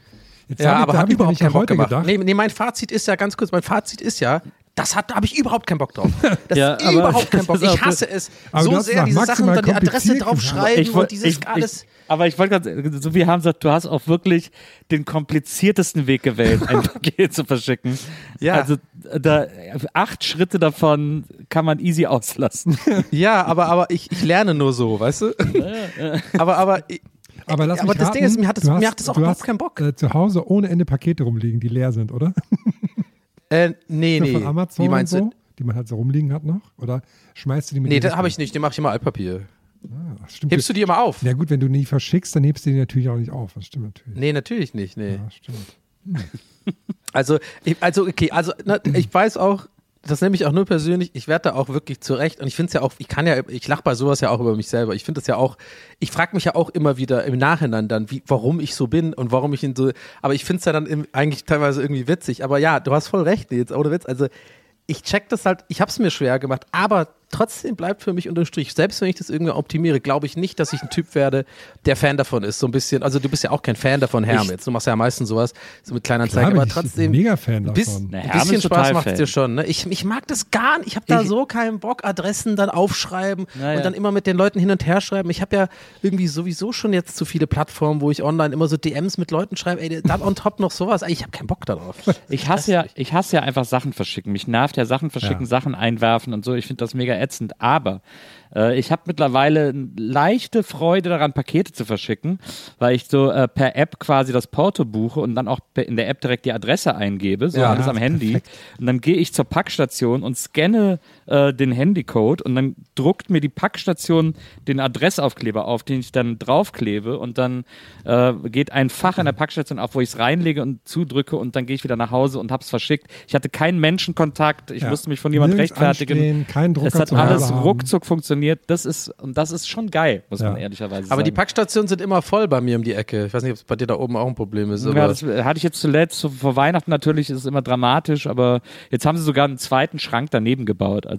Jetzt Ja, ich- aber da hat ich überhaupt keinen Bock gemacht. gedacht, Nee, nee, mein Fazit ist ja ganz kurz, mein Fazit ist ja, das hat, da habe ich überhaupt keinen Bock drauf. Das Ja, ist aber überhaupt keinen Bock. Ich hasse es Aber so sehr, diese Sachen und dann die Adresse draufschreiben Ich und dieses ich, alles. Ich, aber ich wollte gerade, so wie haben gesagt, du hast auch wirklich den kompliziertesten Weg gewählt, ein Paket zu verschicken. Ja. Also da, acht Schritte davon kann man easy auslassen. Ja, aber, aber ich, ich lerne nur so, weißt du? aber, aber, ich- aber lass aber mich das raten, Ding ist, mir hat das, hast, mir hat das auch du überhaupt hast, keinen Bock. Äh, zu Hause ohne Ende Pakete rumliegen, die leer sind, oder? Äh, nee, nee. Von Amazon Wie meinst so, du? die man halt so rumliegen hat noch? Oder schmeißt du die mit Nee, die das habe ich nicht. Den mache ich immer Altpapier. Ach, stimmt. Hebst du die immer auf? Na gut, wenn du nie verschickst, dann hebst du die natürlich auch nicht auf. Das stimmt natürlich. Nee, natürlich nicht. Nee. Ja, stimmt. Also, ich, also okay, also na, ich weiß auch, das nehme ich auch nur persönlich, ich werde da auch wirklich zurecht und ich finde es ja auch, ich kann ja, ich lache bei sowas ja auch über mich selber. Ich finde das ja auch, ich frage mich ja auch immer wieder im Nachhinein dann, wie, warum ich so bin und warum ich ihn so, aber ich finde es ja dann im, eigentlich teilweise irgendwie witzig. Aber ja, du hast voll recht, jetzt ohne Witz. Also ich check das halt, ich habe es mir schwer gemacht, aber trotzdem bleibt für mich unterm Strich, selbst wenn ich das irgendwie optimiere, glaube ich nicht, dass ich ein Typ werde, der Fan davon ist. So ein bisschen, also du bist ja auch kein Fan davon, Herm. Ich- Jetzt, du machst ja meistens sowas, so mit kleinen Anzeigen, bin aber ich trotzdem. mega Fan Bis, davon. Na, ein bisschen Spaß macht es dir schon. Ne? Ich, ich mag das gar nicht. Ich habe da Ich- so keinen Bock, Adressen dann aufschreiben ja. und dann immer mit den Leuten hin und her schreiben. Ich habe ja irgendwie sowieso schon jetzt zu viele Plattformen, wo ich online immer so DMs mit Leuten schreibe. Ey, dann on top noch sowas. Ey, ich habe keinen Bock darauf. Ich hasse ja, ich hasse ja einfach Sachen verschicken. Mich nervt ja Sachen verschicken, Ja. Sachen einwerfen und so. Ich finde das mega ätzend. Aber äh, ich habe mittlerweile eine leichte Freude daran, Pakete zu verschicken, weil ich so äh, per App quasi das Porto buche und dann auch in der App direkt die Adresse eingebe, so Ja, alles am Handy. Und dann gehe ich zur Packstation und scanne äh, den Handycode und dann druckt mir die Packstation den Adressaufkleber auf, den ich dann draufklebe und dann äh, geht ein Fach in der Packstation auf, wo ich es reinlege und zudrücke und dann gehe ich wieder nach Hause und hab's verschickt. Ich hatte keinen Menschenkontakt, ich Ja. musste mich von jemandem Nirgends rechtfertigen. kein Drucker es hat alles haben. ruckzuck funktioniert. Das ist, und das ist schon geil, muss Ja. man ehrlicherweise Aber sagen. die Packstationen sind immer voll bei mir um die Ecke. Ich weiß nicht, ob es bei dir da oben auch ein Problem ist. Aber Ja, das hatte ich jetzt zuletzt, vor Weihnachten natürlich ist es immer dramatisch, aber jetzt haben sie sogar einen zweiten Schrank daneben gebaut. Also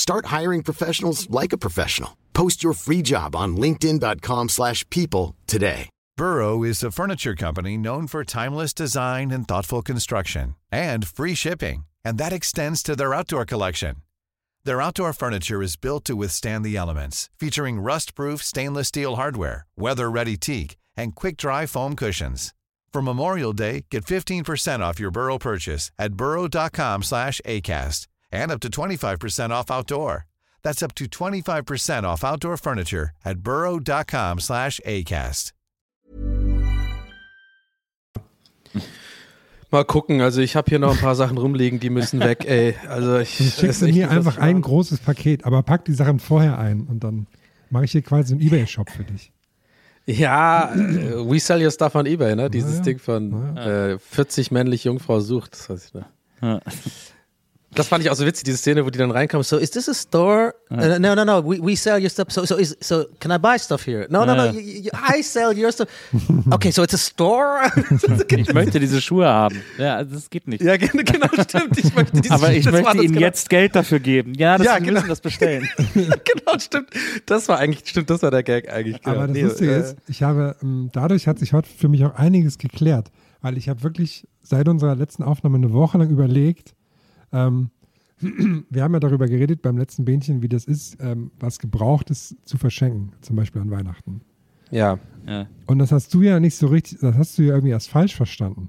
Start hiring professionals like a professional. Post your free job on linkedin.com/people slash people today. Burrow is a furniture company known for timeless design and thoughtful construction and free shipping, and that extends to their outdoor collection. Their outdoor furniture is built to withstand the elements, featuring rust-proof stainless steel hardware, weather-ready teak, and quick-dry foam cushions. For Memorial Day, get 15% off your Burrow purchase at burrow.com/acast and up to 25% off outdoor. That's up to 25% off outdoor furniture at burrow.com/acast. Mal gucken. Also ich habe hier noch ein paar Sachen rumliegen, die müssen weg, ey. Also ich schickst mir einfach ein großes Paket, aber pack die Sachen vorher ein und dann mache ich hier quasi einen Ebay-Shop für dich. Ja, äh, we sell your stuff on eBay, ne? Dieses ja. Ding von äh, 40 männlich Jungfrau sucht. Das, weiß ich, ne? Ja. Das fand ich auch so witzig, diese Szene, wo die dann reinkommen. So, is this a store? Uh, no, no, no. We, we sell your stuff. So, so, is, so, can I buy stuff here? No, no, no. You, you, I sell your stuff. Okay, so it's a store. Ich möchte diese Schuhe haben. Ja, also das geht nicht. ja, gen- genau, stimmt. Ich möchte dieses, Aber ich möchte Ihnen genau. jetzt Geld dafür geben. Ja, das, Ja, wir genau. müssen das bestellen. genau, stimmt. Das war eigentlich, stimmt, das war der Gag eigentlich. Aber genau. das Nee, Lustige äh, ist, ich habe, ähm, dadurch hat sich heute für mich auch einiges geklärt, weil ich habe wirklich seit unserer letzten Aufnahme eine Woche lang überlegt, ähm, wir haben ja darüber geredet beim letzten Bähnchen, wie das ist, ähm, was Gebrauchtes zu verschenken, zum Beispiel an Weihnachten. Ja. Ja. Und das hast du ja nicht so richtig, das hast du ja irgendwie erst falsch verstanden.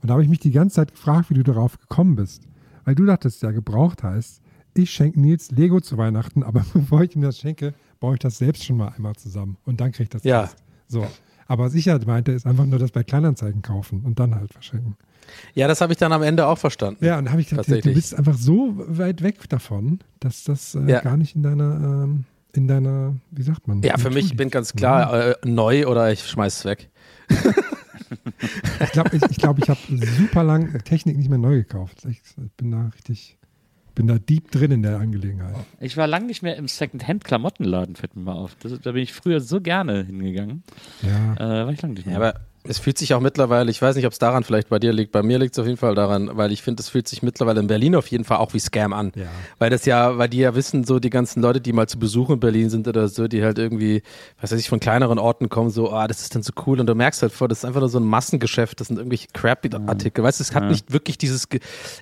Und da habe ich mich die ganze Zeit gefragt, wie du darauf gekommen bist. Weil du dachtest ja, gebraucht heißt, ich schenke Nils Lego zu Weihnachten, aber bevor ich ihm das schenke, baue ich das selbst schon mal einmal zusammen. Und dann kriege ich das Ja. erst. So. Aber was ich halt meinte, ist einfach nur das bei Kleinanzeigen kaufen und dann halt verschenken. Ja, das habe ich dann am Ende auch verstanden. Ja, und habe ich gedacht, du bist einfach so weit weg davon, dass das äh, Ja. gar nicht in deiner, ähm, in deiner, wie sagt man? Ja, für mich liegt. bin ganz klar äh, neu oder ich schmeiß es weg. Ich glaube, ich, ich, glaub, ich habe super lang Technik nicht mehr neu gekauft. Ich bin da richtig, bin da deep drin in der Angelegenheit. Ich war lange nicht mehr im Second-Hand-Klamottenladen, fällt mir mal auf. Das, da bin ich früher so gerne hingegangen. Ja. Äh, war ich lange nicht mehr. Ja, aber es fühlt sich auch mittlerweile, ich weiß nicht, ob es daran vielleicht bei dir liegt, bei mir liegt es auf jeden Fall daran, weil ich finde, es fühlt sich mittlerweile in Berlin auf jeden Fall auch wie Scam an. Ja. Weil das ja, weil die ja wissen, so die ganzen Leute, die mal zu Besuch in Berlin sind oder so, die halt irgendwie, was weiß ich, von kleineren Orten kommen, so, ah, das ist dann so cool. Und du merkst halt vor, das ist einfach nur so ein Massengeschäft, das sind irgendwelche crappy-Artikel, weißt du, es hat nicht wirklich dieses,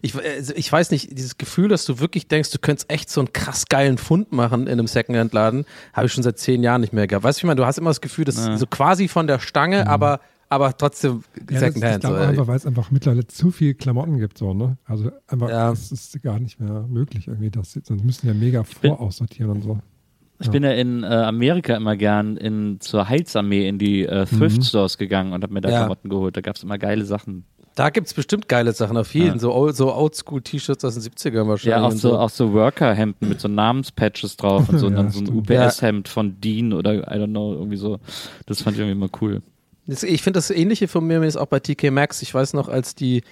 ich, also ich weiß nicht, dieses Gefühl, dass du wirklich denkst, du könntest echt so einen krass geilen Fund machen in einem Secondhand-Laden, habe ich schon seit zehn Jahren nicht mehr gehabt. Weißt du, ich meine, du hast immer das Gefühl, das ist so quasi von der Stange, aber aber trotzdem Ja, das, ich Secondhand. glaube so, einfach, weil es einfach mittlerweile zu viel Klamotten gibt, so, ne? Also einfach, Ja. es ist gar nicht mehr möglich irgendwie. Das, sonst müssen ja mega voraussortieren und so. Ich bin ja in äh, Amerika immer gern in, zur Heilsarmee in die äh, Thrift Mhm. Stores gegangen und habe mir da Ja. Klamotten geholt. Da gab es immer geile Sachen. Da gibt's bestimmt geile Sachen auf jeden. Ja. So, old, so Oldschool-T-Shirts aus den 70ern wahrscheinlich. Ja, auch so, auch so Worker-Hemden mit so Namenspatches drauf und so, und Ja, dann so ein. UPS-Hemd von Dean oder I don't know, irgendwie so. Das fand ich irgendwie immer cool. Ich finde das Ähnliche von mir ist auch bei TK Maxx. Ich weiß noch, als die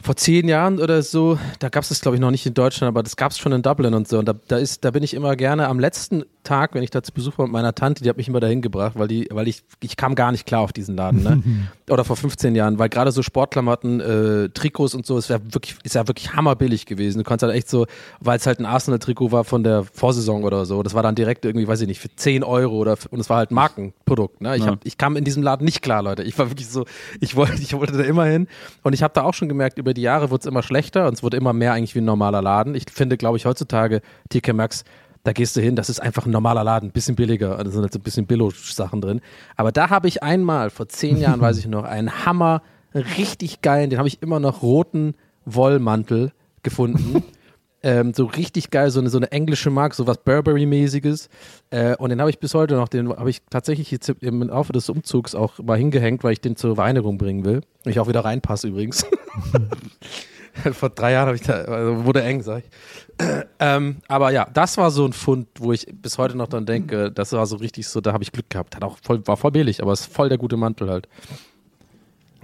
vor zehn Jahren oder so, da gab es das glaube ich noch nicht in Deutschland, aber das gab es schon in Dublin und so. Und da, da ist, da bin ich immer gerne am letzten Tag, wenn ich da zu Besuch war mit meiner Tante, die hat mich immer dahin gebracht, weil die, weil ich, ich kam gar nicht klar auf diesen Laden, ne? Oder vor 15 Jahren, weil gerade so Sportklamotten, äh, Trikots und so, es wäre wirklich, ist ja wirklich hammerbillig gewesen. Du konntest halt echt so, weil es halt ein Arsenal-Trikot war von der Vorsaison oder so, das war dann direkt irgendwie, weiß ich nicht, für 10 Euro oder und es war halt ein Markenprodukt. Ne? Ich, Ja. hab, ich kam in diesem Laden nicht klar, Leute. Ich war wirklich so, ich wollte, ich wollte da immer hin. Und ich habe da auch schon gemerkt, über die Jahre wurde es immer schlechter und es wurde immer mehr eigentlich wie ein normaler Laden. Ich finde, glaube ich, heutzutage TK Maxx, da gehst du hin, das ist einfach ein normaler Laden, ein bisschen billiger, da sind halt so ein bisschen Billo-Sachen drin. Aber da habe ich einmal, vor zehn Jahren weiß ich noch, einen Hammer, richtig geilen, den habe ich immer noch, roten Wollmantel gefunden. Ähm, so richtig geil, so eine, so eine englische Marke, so was Burberry-mäßiges. Äh, und den habe ich bis heute noch, den habe ich tatsächlich jetzt im Laufe des Umzugs auch mal hingehängt, weil ich den zur Reinigung bringen will. Ich auch wieder reinpasse übrigens. Vor drei Jahren habe ich da, also wurde eng, sag ich. ähm, aber ja, das war so ein Fund, wo ich bis heute noch dran denke, das war so richtig so, da habe ich Glück gehabt. Hat auch voll, war voll billig, aber es ist voll der gute Mantel halt.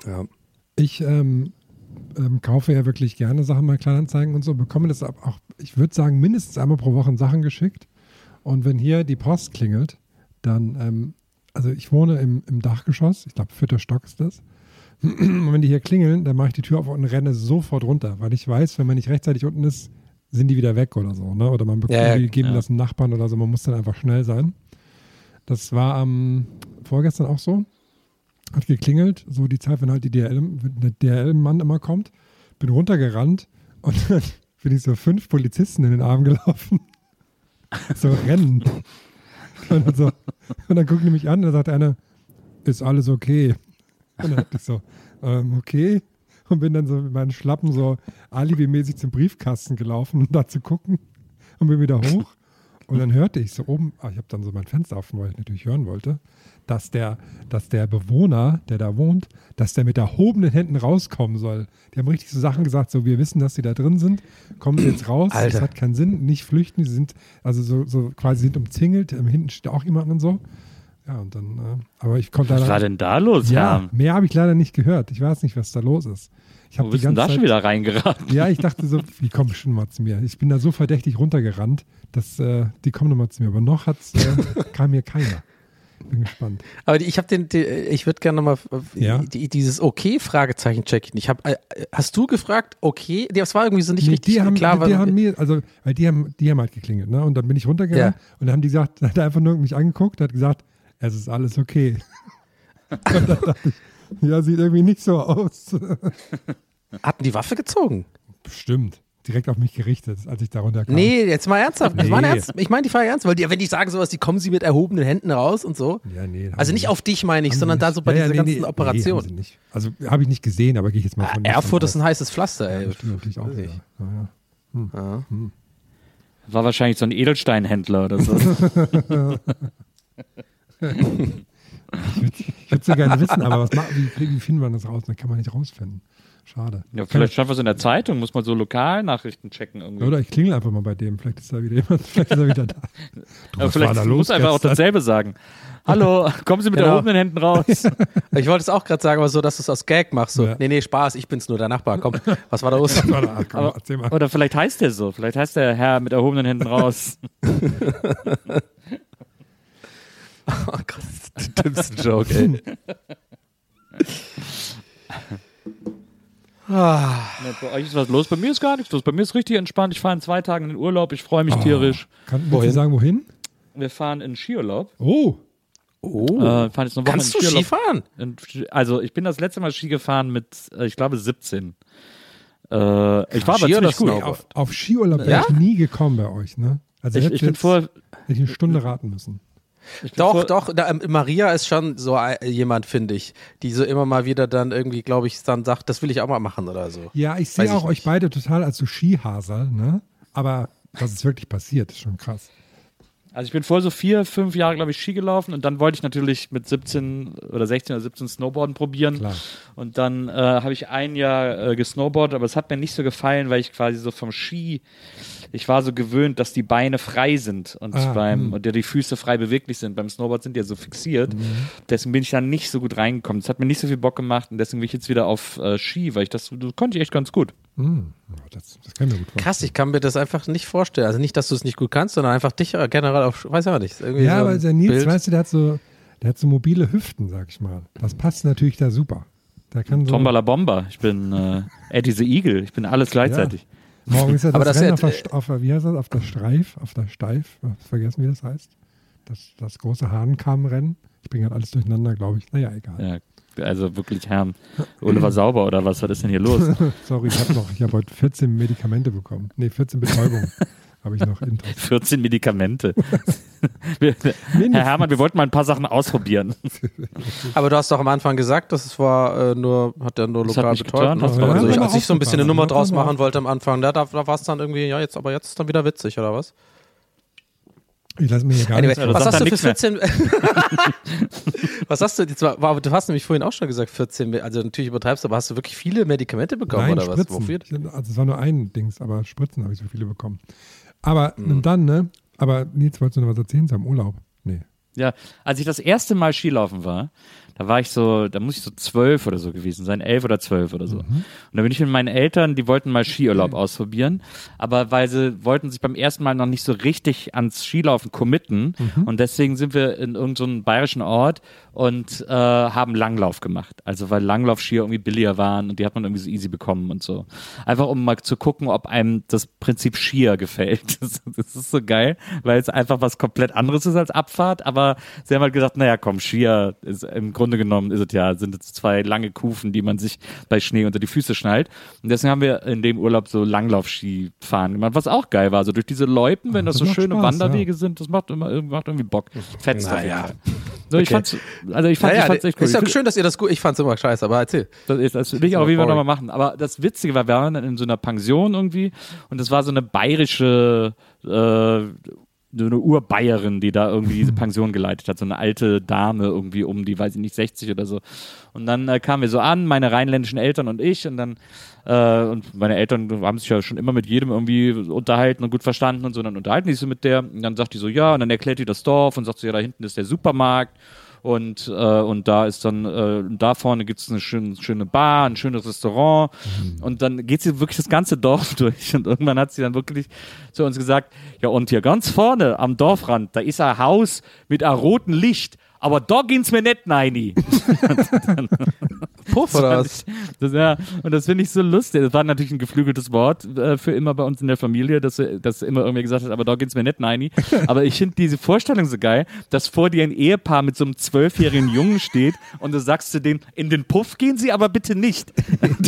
Ja. Ich ähm, ähm, kaufe ja wirklich gerne Sachen bei Kleinanzeigen und so, bekomme das auch, ich würde sagen, mindestens einmal pro Woche Sachen geschickt. Und wenn hier die Post klingelt, dann, ähm, also ich wohne im, im Dachgeschoss, ich glaube, vierter Stock ist das. Und wenn die hier klingeln, dann mache ich die Tür auf und renne sofort runter, weil ich weiß, wenn man nicht rechtzeitig unten ist, sind die wieder weg oder so, ne? Oder man bekommt, Ja, die geben ja. das einem Nachbarn oder so, man muss dann einfach schnell sein. Das war am vorgestern auch so. Hat geklingelt, so die Zeit, wenn halt die wenn der DHL-Mann immer kommt. Bin runtergerannt und dann bin ich so fünf Polizisten in den Arm gelaufen. so rennen. Und dann, so, und dann gucken die mich an und dann sagt einer, ist alles okay. Und dann dachte ich so, ähm, okay. Und bin dann so mit meinen Schlappen so alibimäßig zum Briefkasten gelaufen, um da zu gucken. Und bin wieder hoch. Und dann hörte ich so oben, ah, ich habe dann so mein Fenster offen, weil ich natürlich hören wollte, dass der, dass der Bewohner, der da wohnt, dass der mit erhobenen Händen rauskommen soll. Die haben richtig so Sachen gesagt, so wir wissen, dass sie da drin sind, kommen sie jetzt raus, Alter. das hat keinen Sinn, nicht flüchten, sie sind, also so, so quasi sind umzingelt, hinten steht auch jemand und so. Ja, und dann, äh, aber ich konnte Was leider- war denn da los, Ja, Herr? mehr habe ich leider nicht gehört. Ich weiß nicht, was da los ist. Ich Wo habe die bist du denn ganze da schon Zeit, wieder reingeraten? ja, ich dachte so, die kommen schon mal zu mir. Ich bin da so verdächtig runtergerannt, dass äh, die kommen nochmal zu mir. Aber noch hat's, äh, kam mir keiner. Bin gespannt. Aber die, ich habe den, die, ich würde gerne nochmal Ja? die, dieses Okay-Fragezeichen checken. Ich habe, äh, hast du gefragt, okay? Die- Das war irgendwie so nicht Nee, richtig die haben, klar. die, was- haben mir, also, weil die haben, die haben halt geklingelt, ne? Und dann bin ich runtergegangen Ja. und dann haben die gesagt, hat er einfach nur mich angeguckt, hat gesagt, es ist alles okay. und dann dachte ich, ja, sieht irgendwie nicht so aus. hatten die Waffe gezogen? Bestimmt. Direkt auf mich gerichtet, als ich darunter kam. Nee, jetzt mal ernsthaft. Ich meine Nee. ernst, ich meine die Frage ernst, weil die, wenn die sagen sowas, die kommen sie mit erhobenen Händen raus und so. Ja, nee, Also nicht auf dich meine ich, sondern da nicht. so bei Ja, ja, dieser nee, ganzen nee, Nee, Operation. haben sie nicht. Also habe ich nicht gesehen, aber gehe ich jetzt mal Ah, von nicht Erfurt ist ein heißes Pflaster, ey. Ja, das stimmt natürlich auch ich. Ja, ja. War wahrscheinlich so ein Edelsteinhändler oder so. Ich würde so gerne wissen, aber was wie, wie finden wir das raus? Dann kann man nicht rausfinden. Schade. ja, vielleicht stand was in der Zeitung, muss man so Lokalnachrichten checken irgendwie. Oder ich klingel einfach mal bei dem. Vielleicht ist da wieder jemand, vielleicht ist er wieder da. Du, Aber was vielleicht war da muss einfach auch dasselbe sagen. Hallo, kommen Sie mit Genau. erhobenen Händen raus. Ich wollte es auch gerade sagen, aber so, dass du es aus Gag machst. So, Ja. nee, nee, Spaß, ich bin's nur, der Nachbar. Komm, was war da los? War da? Komm, Aber- erzähl mal. Oder vielleicht heißt der so. Vielleicht heißt der Herr mit erhobenen Händen raus. Oh Gott, das ist der dümmste Joke, ey. Ah, bei euch ist was los. Bei mir ist gar nichts los. Bei mir ist richtig entspannt. Ich fahre in zwei Tagen in den Urlaub. Ich freue mich tierisch. Kann, willst Wohin? du sagen, wohin? Wir fahren in Skiurlaub. Oh, oh. Äh, fahren jetzt eine Woche Kannst du in Skiurlaub. Skifahren? In- Also ich bin das letzte Mal Ski gefahren mit, äh, ich glaube, 17. Äh, ich war aber Ski ziemlich gut. Auf, auf Skiurlaub wäre Ja? ich nie gekommen bei euch, ne? Also Ich, hätte ich bin jetzt- vor, hätte ich eine Stunde raten müssen. Doch, doch. Da, ähm, Maria ist schon so äh, jemand, finde ich, die so immer mal wieder dann irgendwie, glaube ich, dann sagt, das will ich auch mal machen oder so. Ja, ich sehe auch euch beide total als so Skihaser, ne? Aber dass es wirklich passiert, ist schon krass. Also ich bin vor so vier, fünf Jahre, glaube ich, Ski gelaufen und dann wollte ich natürlich mit 17 oder 16 oder 17 Snowboarden probieren. Klar. Und dann äh, habe ich ein Jahr äh, gesnowboardet, aber es hat mir nicht so gefallen, weil ich quasi so vom Ski, ich war so gewöhnt, dass die Beine frei sind und Ah, beim hm. und ja, die Füße frei beweglich sind. Beim Snowboard sind die ja so fixiert. Mhm. Deswegen bin ich da nicht so gut reingekommen. Es hat mir nicht so viel Bock gemacht und deswegen bin ich jetzt wieder auf äh, Ski, weil ich das, das konnte ich echt ganz gut. Hm, ja, das, das kann ich mir gut vorstellen. Krass, ich kann mir das einfach nicht vorstellen. Also nicht, dass du es nicht gut kannst, sondern einfach dich äh, generell auf, weiß ja nicht. Irgendwie Ja, so aber der Nils, Bild. weißt du, der hat so, der hat so mobile Hüften, sag ich mal. Das passt natürlich da super. Der kann so. Tombala Bomba. Ich bin äh, Eddie the Eagle. Ich bin alles gleichzeitig. Morgen ist ja das, Aber das Rennen auf, der, auf wie heißt das, auf der Streif, auf der Steif, ich hab vergessen, wie das heißt. Das, das große Hahnkammrennen. Ich bringe halt alles durcheinander, glaube ich. Naja, egal. Ja, also wirklich Herrn. Oliver Sauber oder was? Was ist denn hier los? Sorry, ich habe noch, ich habe heute 14 Medikamente bekommen. Nee, 14 Betäubungen. habe ich noch Intus. 14 Medikamente. wir, Herr Hermann, wir wollten mal ein paar Sachen ausprobieren. Aber du hast doch am Anfang gesagt, das war äh, nur, hat er nur Das lokal getan, Ne? Also ja ich, als ich so ein bisschen eine Nummer draus machen wollte am Anfang, da, da, da war es dann irgendwie, ja, jetzt, aber jetzt ist dann wieder witzig, oder was? Ich lasse mir hier gar Anyway, nichts das was hast du für nichts 14? was hast du jetzt? War, war, du hast nämlich vorhin auch schon gesagt 14. Me- Also natürlich übertreibst du, aber hast du wirklich viele Medikamente bekommen Nein, oder was? Spritzen. Wofür? Ich- Also es war nur ein Dings, aber Spritzen habe ich so viele bekommen. Aber Mhm. und dann, ne? Aber Nils, wolltest du noch was erzählen zum Urlaub? Nee. Ja, als ich das erste Mal Skilaufen war, da war ich so, da muss ich so zwölf oder so gewesen sein, elf oder zwölf oder so. Und da bin ich mit meinen Eltern, die wollten mal Skiurlaub ausprobieren, aber weil sie wollten sich beim ersten Mal noch nicht so richtig ans Skilaufen committen und deswegen sind wir in irgendeinem bayerischen Ort und äh, haben Langlauf gemacht. Also weil Langlaufskier irgendwie billiger waren und die hat man irgendwie so easy bekommen und so. Einfach um mal zu gucken, ob einem das Prinzip Skier gefällt. Das, das ist so geil, weil es einfach was komplett anderes ist als Abfahrt, aber sie haben halt gesagt, naja komm, Skier ist im Grunde genommen ist es ja, sind es zwei lange Kufen, die man sich bei Schnee unter die Füße schnallt. Und deswegen haben wir in dem Urlaub so Langlaufski fahren gemacht, was auch geil war. So durch diese Loipen, wenn das das so schöne Spaß, Wanderwege ja. sind, das macht immer macht irgendwie Bock. Fetzt Naja. So, ich Okay. fand's, also ich fand, ich Naja, fand's echt cool. ist ja Ich schön, dass ihr das gut. Ich fand's immer scheiße, aber erzähl. das, ist, das will ich auch wie wir nochmal machen. Aber das Witzige war, wir waren dann in so einer Pension irgendwie und das war so eine bayerische, äh, so eine Urbayerin, die da irgendwie diese Pension geleitet hat, so eine alte Dame irgendwie um die, weiß ich nicht, 60 oder so. Und dann äh, kamen wir so an, meine rheinländischen Eltern und ich und dann äh, und meine Eltern haben sich ja schon immer mit jedem irgendwie unterhalten und gut verstanden und so. Und dann unterhalten die sich so mit der und dann sagt die so, ja, und dann erklärt die das Dorf und sagt so, ja, da hinten ist der Supermarkt und, äh, und da ist dann, äh, da vorne gibt es eine schöne, schöne Bar, ein schönes Restaurant. Und dann geht sie wirklich das ganze Dorf durch. Und irgendwann hat sie dann wirklich zu uns gesagt, ja und hier ganz vorne am Dorfrand, da ist ein Haus mit einem roten Licht, aber da geht's mir nicht rein. Puff oder was? Das, ja, und das finde ich so lustig. Das war natürlich ein geflügeltes Wort äh, für immer bei uns in der Familie, dass, dass immer irgendwie gesagt hat, aber da geht's mir nicht rein. Aber ich finde diese Vorstellung so geil, dass vor dir ein Ehepaar mit so einem zwölfjährigen Jungen steht und du sagst zu denen, in den Puff gehen sie, aber bitte nicht.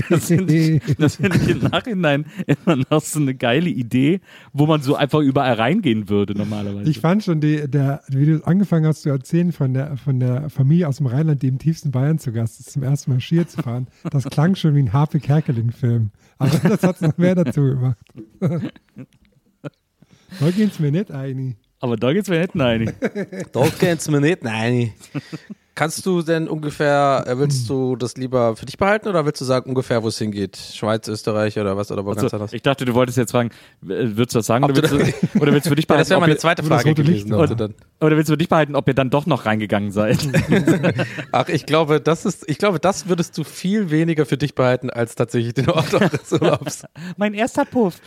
Das finde ich, das find ich im Nachhinein immer noch so eine geile Idee, wo man so einfach überall reingehen würde normalerweise. Ich fand schon, die, der, wie du angefangen hast zu erzählen von der, von der Familie aus dem Rheinland, die im tiefsten Bayern zu Gast ist, zum ersten Mal Skier zu fahren. Das klang schon wie ein Harpe Kerkeling-Film. Aber das hat noch mehr dazu gemacht. da geht's mir nicht ein. aber da geht's mir nicht rein. Da du mir nicht. Nein. Kannst du denn ungefähr, äh, willst du das lieber für dich behalten oder willst du sagen ungefähr, wo es hingeht? Schweiz, Österreich oder was? Oder wo ganz Also, anders? ich dachte, du wolltest jetzt fragen, äh, würdest du das sagen oder willst, du, oder willst du für dich Ja, behalten? das wäre ob meine ihr- zweite Frage gewesen. du dann- Oder willst du für dich behalten, ob ihr dann doch noch reingegangen seid? Ach, ich glaube, das ist, ich glaube, das würdest du viel weniger für dich behalten als tatsächlich den Ort des Urlaubs. mein erster Puff.